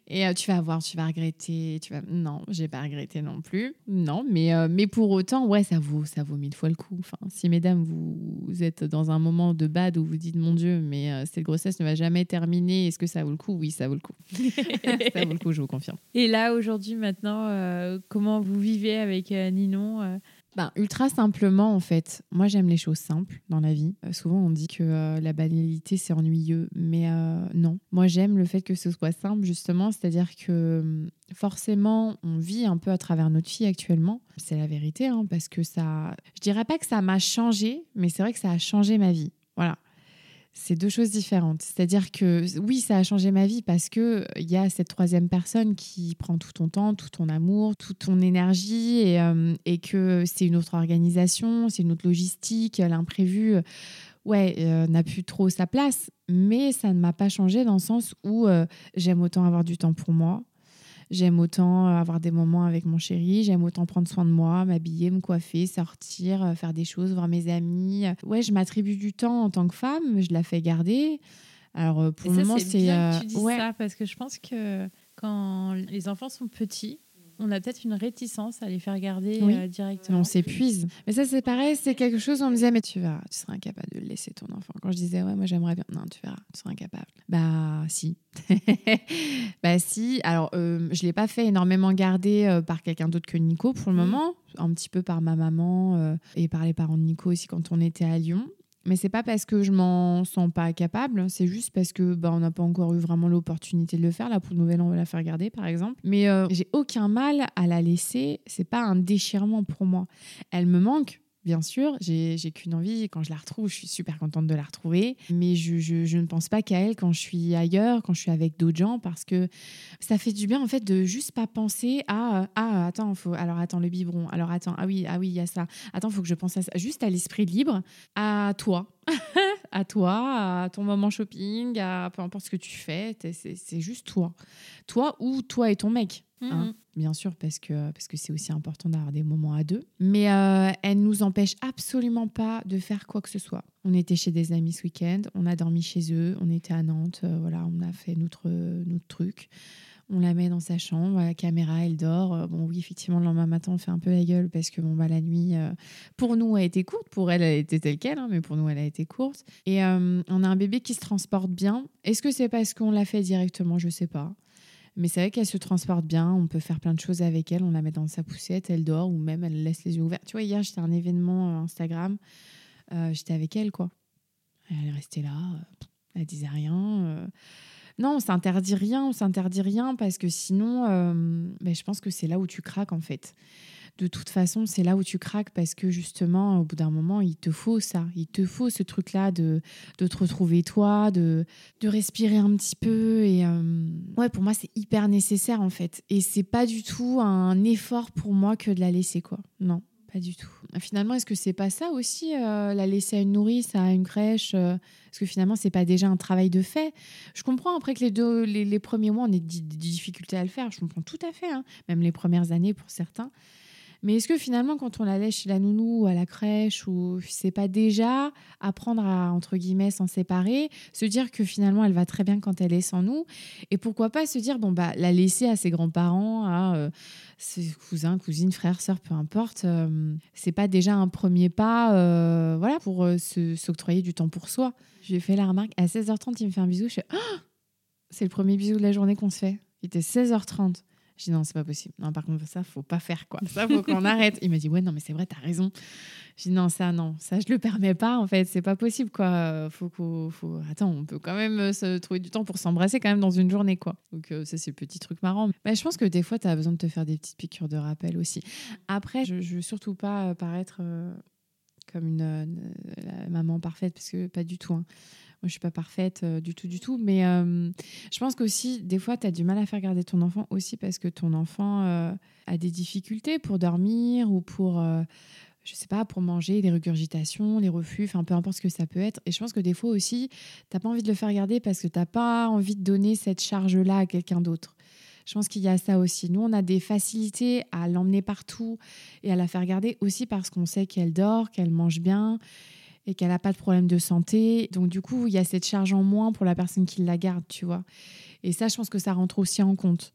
Et euh, tu vas voir, tu vas regretter. Tu vas... Non, j'ai pas regretté non plus. Non, mais, euh, mais pour autant, ouais, ça vaut, ça vaut mille fois le coup. Enfin, si mesdames, vous, êtes dans un moment de bad où vous dites, mon Dieu, mais euh, cette grossesse ne va jamais terminer, est-ce que ça vaut le coup? Oui, ça vaut le coup. ça vaut le coup, je vous confirme. Et là, aujourd'hui, maintenant, comment vous vivez avec Ninon ben, ultra simplement, en fait. Moi, j'aime les choses simples dans la vie. Euh, souvent, on dit que euh, la banalité, c'est ennuyeux. Mais euh, non. Moi, j'aime le fait que ce soit simple, justement. C'est-à-dire que hum, forcément, on vit un peu à travers notre fille actuellement. C'est la vérité, hein, parce que ça. Je dirais pas que ça m'a changé, mais c'est vrai que ça a changé ma vie. Voilà c'est deux choses différentes. C'est-à-dire que oui, ça a changé ma vie parce que il y a cette troisième personne qui prend tout ton temps, tout ton amour, toute ton énergie et, euh, que c'est une autre organisation, c'est une autre logistique, l'imprévu, ouais, euh, n'a plus trop sa place. Mais ça ne m'a pas changé dans le sens où euh, j'aime autant avoir du temps pour moi, J'aime autant euh, avoir des moments avec mon chéri, j'aime autant prendre soin de moi, m'habiller, me coiffer, sortir, euh, faire des choses, voir mes amis. Ouais, je m'attribue du temps en tant que femme, je la fais garder. Alors euh, pour le moment, c'est. Tu dis ça parce que je pense que quand les enfants sont petits, on a peut-être une réticence à les faire garder euh, directement. On s'épuise. Mais ça, c'est pareil, c'est quelque chose on me disait, mais tu vas, tu seras incapable de laisser ton enfant. Quand je disais, ouais, moi j'aimerais bien, non, tu verras, tu seras incapable. Bah, si. bah, si. Alors, euh, je ne l'ai pas fait énormément garder euh, par quelqu'un d'autre que Nico pour le mmh. moment, un petit peu par ma maman et par les parents de Nico aussi quand on était à Lyon. Mais c'est pas parce que je m'en sens pas capable, c'est juste parce que bah, on n'a pas encore eu vraiment l'opportunité de le faire. Là, pour le nouvel an, on va la faire garder, par exemple. Mais euh, j'ai aucun mal à la laisser. C'est pas un déchirement pour moi. Elle me manque, bien sûr, j'ai qu'une envie. Quand je la retrouve, je suis super contente de la retrouver. Mais je, ne pense pas qu'à elle quand je suis ailleurs, quand je suis avec d'autres gens, parce que ça fait du bien, en fait, de juste pas penser à Ah, attends, faut, alors attends, le biberon. Alors attends, ah oui, ah oui, il y a ça. Attends, faut que je pense à. Juste à l'esprit libre, à toi. à toi, à ton moment shopping, à peu importe ce que tu fais. C'est juste toi. Toi ou toi et ton mec. Hein, mhm. bien sûr, parce que parce que c'est aussi important d'avoir des moments à deux. Mais euh, elle nous empêche absolument pas de faire quoi que ce soit. On était chez des amis ce week-end, on a dormi chez eux, on était à Nantes, euh, voilà, on a fait notre, notre truc. On la met dans sa chambre, la caméra, elle dort. Euh, bon, oui, effectivement, le lendemain matin, on fait un peu la gueule parce que bon, bah, la nuit, pour nous, a été courte. Pour elle, elle était telle quelle, hein, mais pour nous, elle a été courte. Et on a un bébé qui se transporte bien. Est-ce que c'est parce qu'on l'a fait directement? Je sais pas. Mais c'est vrai qu'elle se transporte bien, on peut faire plein de choses avec elle, on la met dans sa poussette, elle dort ou même elle laisse les yeux ouverts. Tu vois, hier, j'étais à un événement euh, Instagram, euh, j'étais avec elle, quoi. Elle est restée là, euh, elle disait rien. Non, on s'interdit rien, on s'interdit rien parce que sinon, ben, je pense que c'est là où tu craques en fait de toute façon, c'est là où tu craques parce que justement, au bout d'un moment, il te faut ça. Il te faut ce truc-là de, de te retrouver toi, de, de respirer un petit peu. Et euh, ouais, pour moi, c'est hyper nécessaire en fait. Et c'est pas du tout un effort pour moi que de la laisser, quoi. Non. Pas du tout. Finalement, est-ce que c'est pas ça aussi, euh, la laisser à une nourrice, à une crèche euh, Parce que finalement, c'est pas déjà un travail de fait? Je comprends après que les, deux, les, premiers mois, on ait des difficultés à le faire. Je comprends tout à fait, hein. même les premières années pour certains. Mais est-ce que finalement, quand on la laisse chez la nounou ou à la crèche, ou c'est pas déjà apprendre à, entre guillemets, s'en séparer, se dire que finalement, elle va très bien quand elle est sans nous, et pourquoi pas se dire, bon, bah, la laisser à ses grands-parents, à euh, ses cousins, cousines, frères, sœurs, peu importe, euh, c'est pas déjà un premier pas, euh, voilà, pour s'octroyer du temps pour soi. J'ai fait la remarque, à 16h30, il me fait un bisou, je fais, oh c'est le premier bisou de la journée qu'on se fait. Il était 16h30. Je dis non, c'est pas possible. Non, par contre, ça, faut pas faire quoi. Ça, faut qu'on arrête. Il m'a dit ouais, non, mais c'est vrai, t'as raison. Je dis non, ça, non, ça, je le permets pas. En fait, c'est pas possible quoi. Faut qu'on, faut. Attends, on peut quand même euh, se trouver du temps pour s'embrasser quand même dans une journée quoi. Donc euh, ça, c'est le petit truc marrant. Mais je pense que des fois, tu as besoin de te faire des petites piqûres de rappel aussi. Après, je, je veux surtout pas paraître euh, comme une, maman parfaite parce que pas du tout. Hein. Moi, je suis pas parfaite euh, du tout, du tout. Mais euh, je pense qu'aussi, des fois, tu as du mal à faire garder ton enfant aussi parce que ton enfant euh, a des difficultés pour dormir ou pour, je sais pas, pour manger, des régurgitations, les reflux, enfin, peu importe ce que ça peut être. Et je pense que des fois aussi, tu n'as pas envie de le faire garder parce que tu n'as pas envie de donner cette charge-là à quelqu'un d'autre. Je pense qu'il y a ça aussi. Nous, on a des facilités à l'emmener partout et à la faire garder aussi parce qu'on sait qu'elle dort, qu'elle mange bien et qu'elle n'a pas de problème de santé. Donc, du coup, il y a cette charge en moins pour la personne qui la garde, tu vois. Et ça, je pense que ça rentre aussi en compte.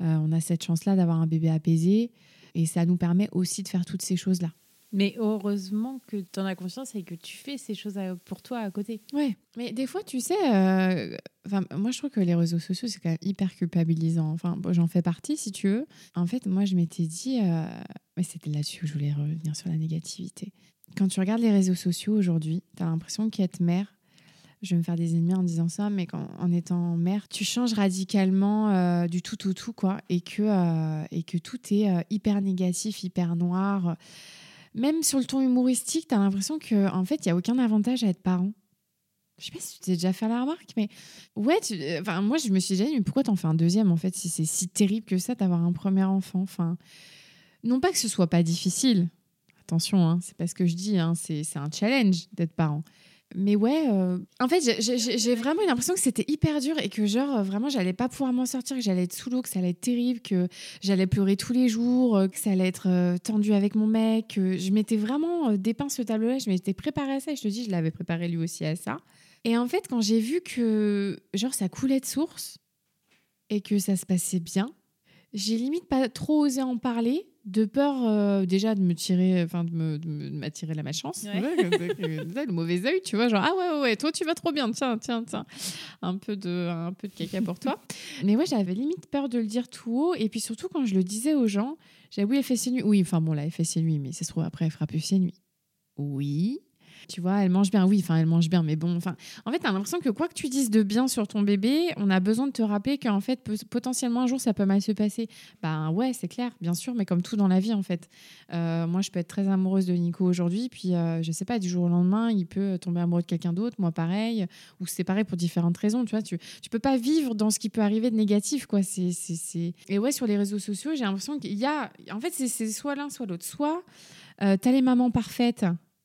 Euh, on a cette chance-là d'avoir un bébé apaisé et ça nous permet aussi de faire toutes ces choses-là. Mais heureusement que tu en as conscience et que tu fais ces choses pour toi à côté. Ouais, mais des fois, tu sais, euh, moi je trouve que les réseaux sociaux, c'est quand même hyper culpabilisant. Enfin, j'en fais partie si tu veux. En fait, moi je m'étais dit, euh, mais c'était là-dessus que je voulais revenir sur la négativité. Quand tu regardes les réseaux sociaux aujourd'hui, tu as l'impression qu'être mère, je vais me faire des ennemis en disant ça, mais quand, en étant mère, tu changes radicalement euh, du tout au tout, quoi, et que, et que tout est hyper négatif, hyper noir même sur le ton humoristique, tu as l'impression qu'en en fait, il n'y a aucun avantage à être parent. Je sais pas si tu t'es déjà fait la remarque, mais ouais, enfin, moi, je me suis déjà dit, mais pourquoi t'en fais un deuxième, en fait, si c'est si terrible que ça d'avoir un premier enfant Enfin, non pas que ce soit pas difficile, attention, hein, c'est pas ce que je dis, hein, c'est un challenge d'être parent mais ouais, euh, en fait, j'ai vraiment eu l'impression que c'était hyper dur et que, genre, vraiment, j'allais pas pouvoir m'en sortir, que j'allais être sous l'eau, que ça allait être terrible, que j'allais pleurer tous les jours, euh, que ça allait être euh, tendu avec mon mec. Que je m'étais vraiment dépeint ce tableau-là, je m'étais préparée à ça et je te dis, je l'avais préparé lui aussi à ça. Et en fait, quand j'ai vu que, genre, ça coulait de source et que ça se passait bien, j'ai limite pas trop osé en parler de peur euh, déjà de me tirer, enfin de m'attirer la malchance, le mauvais œil, tu vois, genre ah ouais, ouais toi tu vas trop bien, tiens tiens tiens, un peu de un peu de caca pour toi. mais ouais j'avais limite peur de le dire tout haut. Et puis surtout quand je le disais aux gens, j'ai oui elle fait ses nuits, oui enfin bon là elle fait ses nuits, mais ça se trouve après elle fera plus ses nuits. Oui, tu vois, elle mange bien, oui, enfin, elle mange bien, mais bon, enfin, en fait, tu l'impression que quoi que tu dises de bien sur ton bébé, on a besoin de te rappeler qu'en fait, potentiellement un jour, ça peut mal se passer. Ben ouais, c'est clair, bien sûr, mais comme tout dans la vie, en fait. Euh, moi, je peux être très amoureuse de Nico aujourd'hui, puis euh, je sais pas, du jour au lendemain, il peut tomber amoureux de quelqu'un d'autre, moi pareil, ou c'est pareil pour différentes raisons, tu vois. Tu, tu peux pas vivre dans ce qui peut arriver de négatif, quoi. C'est, c'est, Et ouais, sur les réseaux sociaux, j'ai l'impression qu'il y a. En fait, c'est soit l'un, soit l'autre. Soit euh, tu as les mamans parfaites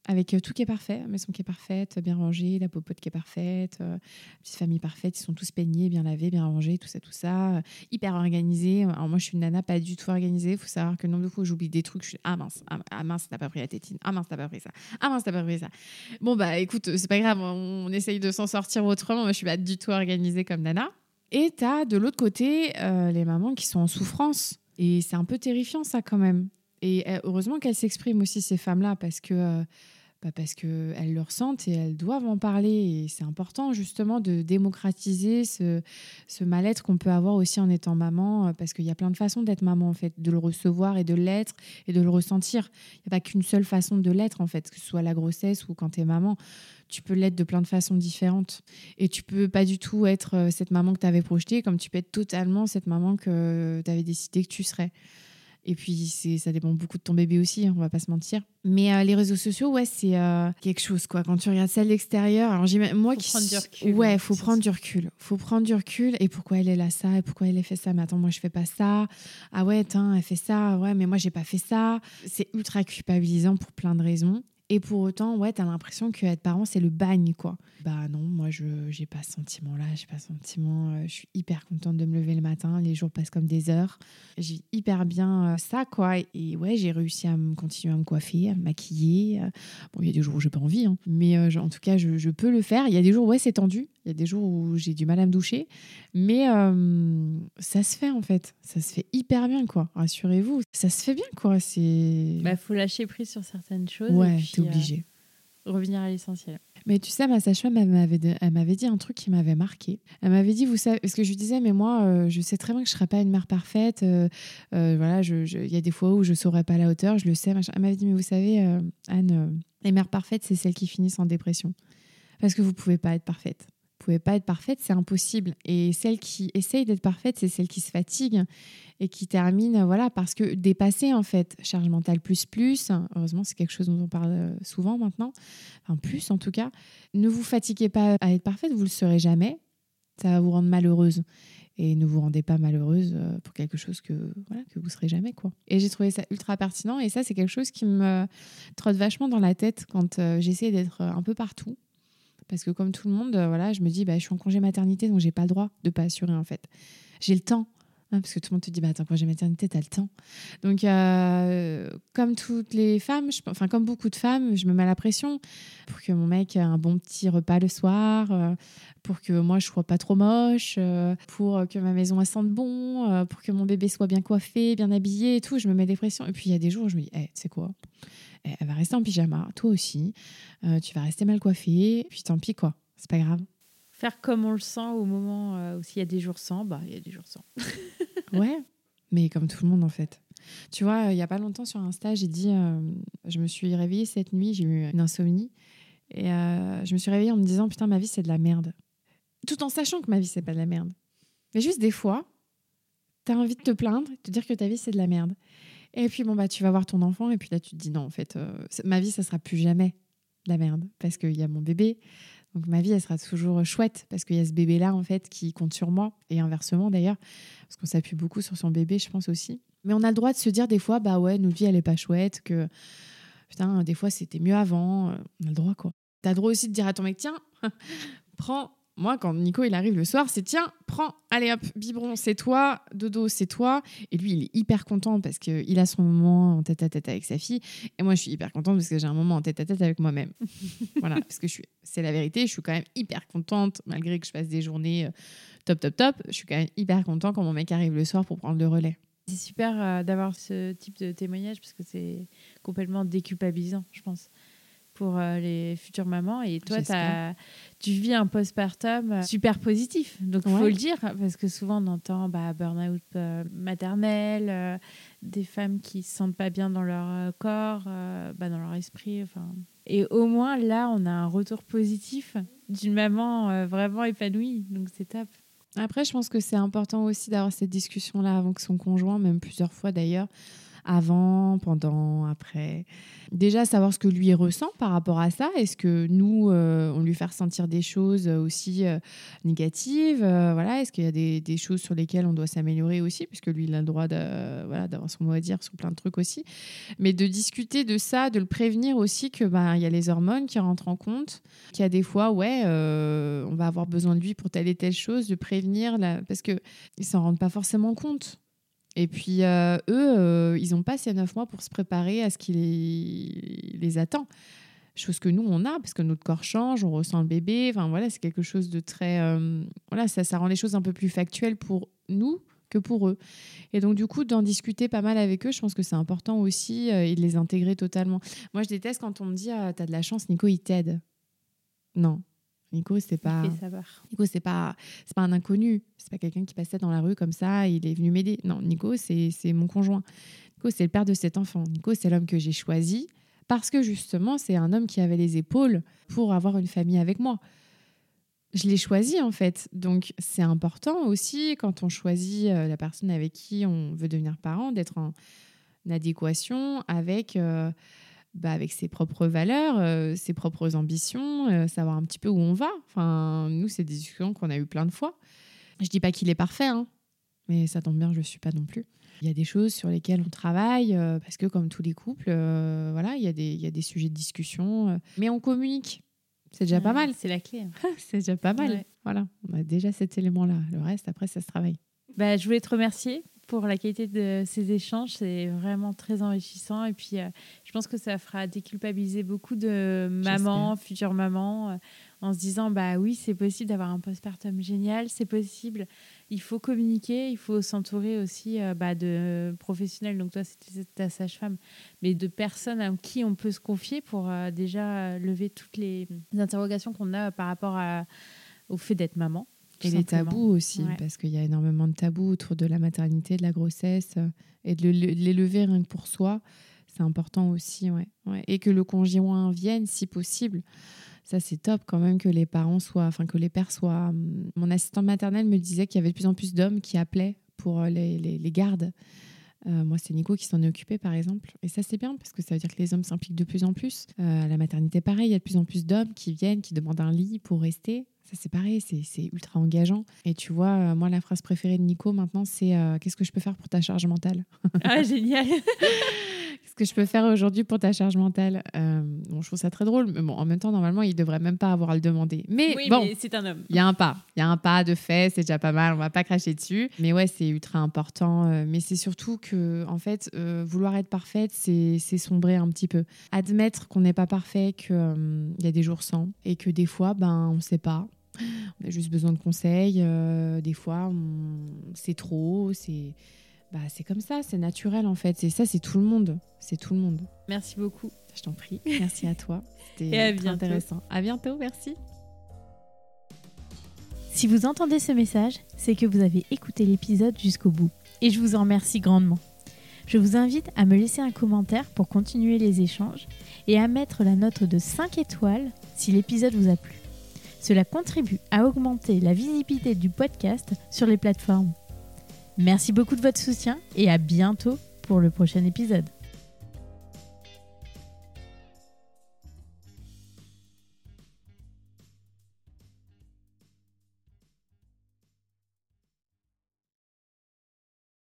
avec euh, tout qui est parfait, maison qui est parfaite, bien rangée, la popote qui est parfaite, euh, petite famille parfaite, ils sont tous peignés, bien lavés, bien rangés, tout ça, tout ça, euh, hyper organisé. Alors moi, je suis une nana pas du tout organisée. Il faut savoir que le nombre de fois j'oublie des trucs, je suis ah mince, ah, ah mince, t'as pas pris la tétine, ah mince, t'as pas pris ça, ah mince, t'as pas pris ça. Bon bah écoute, c'est pas grave, on, essaye de s'en sortir autrement. Moi, je suis pas du tout organisée comme nana. Et t'as de l'autre côté les mamans qui sont en souffrance. Et c'est un peu terrifiant ça quand même. Et heureusement qu'elles s'expriment aussi ces femmes-là parce que bah, parce qu'elles le ressentent et elles doivent en parler. Et c'est important justement de démocratiser ce, ce mal-être qu'on peut avoir aussi en étant maman, euh, parce qu'il y a plein de façons d'être maman en fait, de le recevoir et de l'être et de le ressentir. Il n'y a pas qu'une seule façon de l'être en fait, que ce soit la grossesse ou quand tu es maman. Tu peux l'être de plein de façons différentes. Et tu peux pas du tout être euh, cette maman que tu avais projetée, comme tu peux être totalement cette maman que tu avais décidé que tu serais. Et puis, ça dépend beaucoup de ton bébé aussi, hein, on va pas se mentir. Mais euh, les réseaux sociaux, ouais, c'est euh, quelque chose, quoi. Quand tu regardes ça de l'extérieur, alors j'ai moi faut prendre du recul. Ouais, faut prendre du recul. Faut prendre du recul. Et pourquoi elle est là ça? Et pourquoi elle a fait ça? Mais attends, moi je fais pas ça. Ah ouais, attends, elle fait ça. Ouais, mais moi j'ai pas fait ça. C'est ultra culpabilisant pour plein de raisons. Et pour autant, ouais, t'as l'impression qu'être parent, c'est le bagne, quoi. Bah non, moi, je j'ai pas ce sentiment-là, j'ai pas ce sentiment. Euh, je suis hyper contente de me lever le matin, les jours passent comme des heures. J'ai hyper bien euh, ça, quoi. Et ouais, j'ai réussi à me continuer à me coiffer, à me maquiller. Euh. Bon, il y a des jours où j'ai pas envie, hein. mais en tout cas, je, je, peux le faire. Il y a des jours où ouais, c'est tendu, il y a des jours où j'ai du mal à me doucher, mais ça se fait en fait. Ça se fait hyper bien, quoi. Rassurez-vous, ça se fait bien, quoi. C'est. Bah, faut lâcher prise sur certaines choses. Ouais, obligé. revenir à l'essentiel. Mais tu sais, ma sage-femme, elle m'avait, dit un truc qui m'avait marqué. Elle m'avait dit, vous savez, parce que je lui disais, mais moi, euh, je sais très bien que je ne serai pas une mère parfaite. Euh, euh, voilà, il y a des fois où je ne saurais pas la hauteur, je le sais. Elle m'avait dit, mais vous savez, Anne, les mères parfaites, c'est celles qui finissent en dépression. Parce que vous ne pouvez pas être parfaite pouvez pas être parfaite, c'est impossible. Et celle qui essaye d'être parfaite, c'est celle qui se fatigue et qui termine, voilà, parce que dépasser, en fait, charge mentale plus plus, heureusement, c'est quelque chose dont on parle euh, souvent maintenant, enfin plus en tout cas, ne vous fatiguez pas à être parfaite, vous le serez jamais, ça va vous rendre malheureuse. Et ne vous rendez pas malheureuse euh, pour quelque chose que, voilà, que vous serez jamais. quoi. Et j'ai trouvé ça ultra pertinent. Et ça, c'est quelque chose qui me trotte vachement dans la tête quand euh, j'essaie d'être un peu partout parce que comme tout le monde, euh, voilà, je me dis, bah, je suis en congé maternité, donc j'ai pas le droit de pas assurer en fait. J'ai le temps, Hein, parce que tout le monde te dit, bah, attends, j'ai maternité, t'as le temps. Donc, euh, comme toutes les femmes, comme beaucoup de femmes, je me mets la pression pour que mon mec ait un bon petit repas le soir, euh, pour que moi, je sois pas trop moche, pour que ma maison, elle sente bon, pour que mon bébé soit bien coiffé, bien habillé et tout. Je me mets des pressions. Et puis, il y a des jours où je me dis, hey, tu sais quoi? eh, Elle va rester en pyjama, toi aussi. tu vas rester mal coiffé. Puis, tant pis, quoi. C'est pas grave faire comme on le sent au moment euh, où s'il y a des jours sans, bah il y a des jours sans. ouais, mais comme tout le monde en fait. Tu vois, il y a pas longtemps sur Insta, j'ai dit, euh, je me suis réveillée cette nuit, j'ai eu une insomnie et euh, je me suis réveillée en me disant putain ma vie c'est de la merde, tout en sachant que ma vie c'est pas de la merde. Mais juste des fois, tu as envie de te plaindre, de te dire que ta vie c'est de la merde. Et puis bon bah tu vas voir ton enfant et puis là tu te dis non en fait ma vie ça sera plus jamais la merde parce qu'il y a mon bébé donc ma vie, elle sera toujours chouette parce qu'il y a ce bébé-là, en fait, qui compte sur moi, et inversement d'ailleurs, parce qu'on s'appuie beaucoup sur son bébé, je pense aussi. Mais on a le droit de se dire des fois, bah ouais, notre vie, elle est pas chouette, que putain, des fois, c'était mieux avant. On a le droit, quoi. T'as le droit aussi de dire à ton mec, tiens, prends moi, quand Nico il arrive le soir, c'est tiens, prends, allez hop, biberon, c'est toi, dodo, c'est toi. Et lui, il est hyper content parce qu'il a son moment en tête à tête avec sa fille. Et moi, je suis hyper contente parce que j'ai un moment en tête à tête avec moi-même. voilà, parce que je suis, c'est la vérité, je suis quand même hyper contente malgré que je passe des journées euh, top, top, top. Je suis quand même hyper contente quand mon mec arrive le soir pour prendre le relais. C'est super euh, d'avoir ce type de témoignage parce que c'est complètement déculpabilisant, je pense pour euh, les futures mamans. Et toi, as, tu vis un postpartum euh, super positif. Donc, il faut le dire, parce que souvent, on entend bah, burn-out euh, maternel, des femmes qui se sentent pas bien dans leur corps, bah, dans leur esprit. Enfin. Et au moins, là, on a un retour positif d'une maman vraiment épanouie. Donc, c'est top. Après, je pense que c'est important aussi d'avoir cette discussion-là avant que son conjoint, même plusieurs fois d'ailleurs, avant, pendant, après. Déjà, savoir ce que lui ressent par rapport à ça. Est-ce que nous, euh, on lui fait ressentir des choses aussi euh, négatives euh, voilà. Est-ce qu'il y a des, choses sur lesquelles on doit s'améliorer aussi Puisque lui, il a le droit de, voilà, d'avoir son mot à dire sur plein de trucs aussi. Mais de discuter de ça, de le prévenir aussi que bah, il y a les hormones qui rentrent en compte, qu'il y a des fois, ouais, on va avoir besoin de lui pour telle et telle chose, de prévenir, parce qu'ils ne s'en rendent pas forcément compte. Et puis, euh, eux, euh, ils n'ont pas ces neuf mois pour se préparer à ce qui les, attend. Chose que nous, on a, parce que notre corps change, on ressent le bébé. Enfin, voilà, c'est quelque chose de très. Euh, voilà, ça, ça rend les choses un peu plus factuelles pour nous que pour eux. Et donc, du coup, d'en discuter pas mal avec eux, je pense que c'est important aussi et de les intégrer totalement. Moi, je déteste quand on me dit ah, T'as de la chance, Nico, il t'aide. Non, Nico, c'est pas. Nico, c'est pas, c'est pas un inconnu. C'est pas quelqu'un qui passait dans la rue comme ça. Il est venu m'aider. Non, Nico, c'est, c'est mon conjoint. Nico, c'est le père de cet enfant. Nico, c'est l'homme que j'ai choisi parce que justement, c'est un homme qui avait les épaules pour avoir une famille avec moi. Je l'ai choisi en fait. Donc, c'est important aussi quand on choisit euh, la personne avec qui on veut devenir parent d'être en adéquation avec. Euh, bah, avec ses propres valeurs, euh, ses propres ambitions, euh, savoir un petit peu où on va. Enfin, nous, c'est des discussions qu'on a eues plein de fois. Je dis pas qu'il est parfait, hein, mais ça tombe bien, je ne suis pas non plus. Il y a des choses sur lesquelles on travaille, euh, parce que comme tous les couples, voilà, il y, a des, il y a des sujets de discussion, mais on communique. C'est déjà pas mal. C'est la clé. c'est déjà pas mal. Voilà, on a déjà cet élément-là. Le reste, après, ça se travaille. Bah, je voulais te remercier pour la qualité de ces échanges. C'est vraiment très enrichissant. Et puis, euh, je pense que ça fera déculpabiliser beaucoup de mamans, futures mamans, euh, en se disant bah oui, c'est possible d'avoir un postpartum génial, c'est possible. Il faut communiquer, il faut s'entourer aussi euh, bah, de professionnels. Donc, toi, c'était ta sage-femme, mais de personnes à qui on peut se confier pour déjà lever toutes les interrogations qu'on a par rapport à, au fait d'être maman. Et les tabous aussi, parce qu'il y a énormément de tabous autour de la maternité, de la grossesse, euh, et de, les lever rien que pour soi, c'est important aussi. Ouais. Et que le conjoint vienne si possible. Ça, c'est top quand même que les parents soient, enfin que les pères soient. Hum, mon assistante maternelle me disait qu'il y avait de plus en plus d'hommes qui appelaient pour euh, les, les, gardes. Euh, moi, c'est Nico qui s'en est occupé, par exemple. Et ça, c'est bien parce que ça veut dire que les hommes s'impliquent de plus en plus. à la maternité, pareil, il y a de plus en plus d'hommes qui viennent, qui demandent un lit pour rester Ça, c'est pareil, c'est ultra engageant. Et tu vois, moi, la phrase préférée de Nico maintenant, c'est Qu'est-ce que je peux faire pour ta charge mentale? Ah, génial Qu'est-ce que je peux faire aujourd'hui pour ta charge mentale? Bon, je trouve ça très drôle, mais bon, en même temps, normalement, il devrait même pas avoir à le demander. Mais bon, c'est un homme. Il y a un pas. Il y a un pas de fait, c'est déjà pas mal, on va pas cracher dessus. Mais ouais, c'est ultra important. mais c'est surtout que, en fait, vouloir être parfaite, c'est sombrer un petit peu. Admettre qu'on n'est pas parfait, qu'il y a des jours sans, et que des fois, ben, on ne sait pas. On a juste besoin de conseils. Euh, des fois, c'est trop. C'est bah, c'est comme ça, c'est naturel en fait. C'est ça, c'est tout le monde. C'est tout le monde. Merci beaucoup. Je t'en prie. Merci à toi. C'était intéressant. À bientôt. Merci. Si vous entendez ce message, c'est que vous avez écouté l'épisode jusqu'au bout. Et je vous en remercie grandement. Je vous invite à me laisser un commentaire pour continuer les échanges et à mettre la note de 5 étoiles si l'épisode vous a plu. Cela contribue à augmenter la visibilité du podcast sur les plateformes. Merci beaucoup de votre soutien et à bientôt pour le prochain épisode.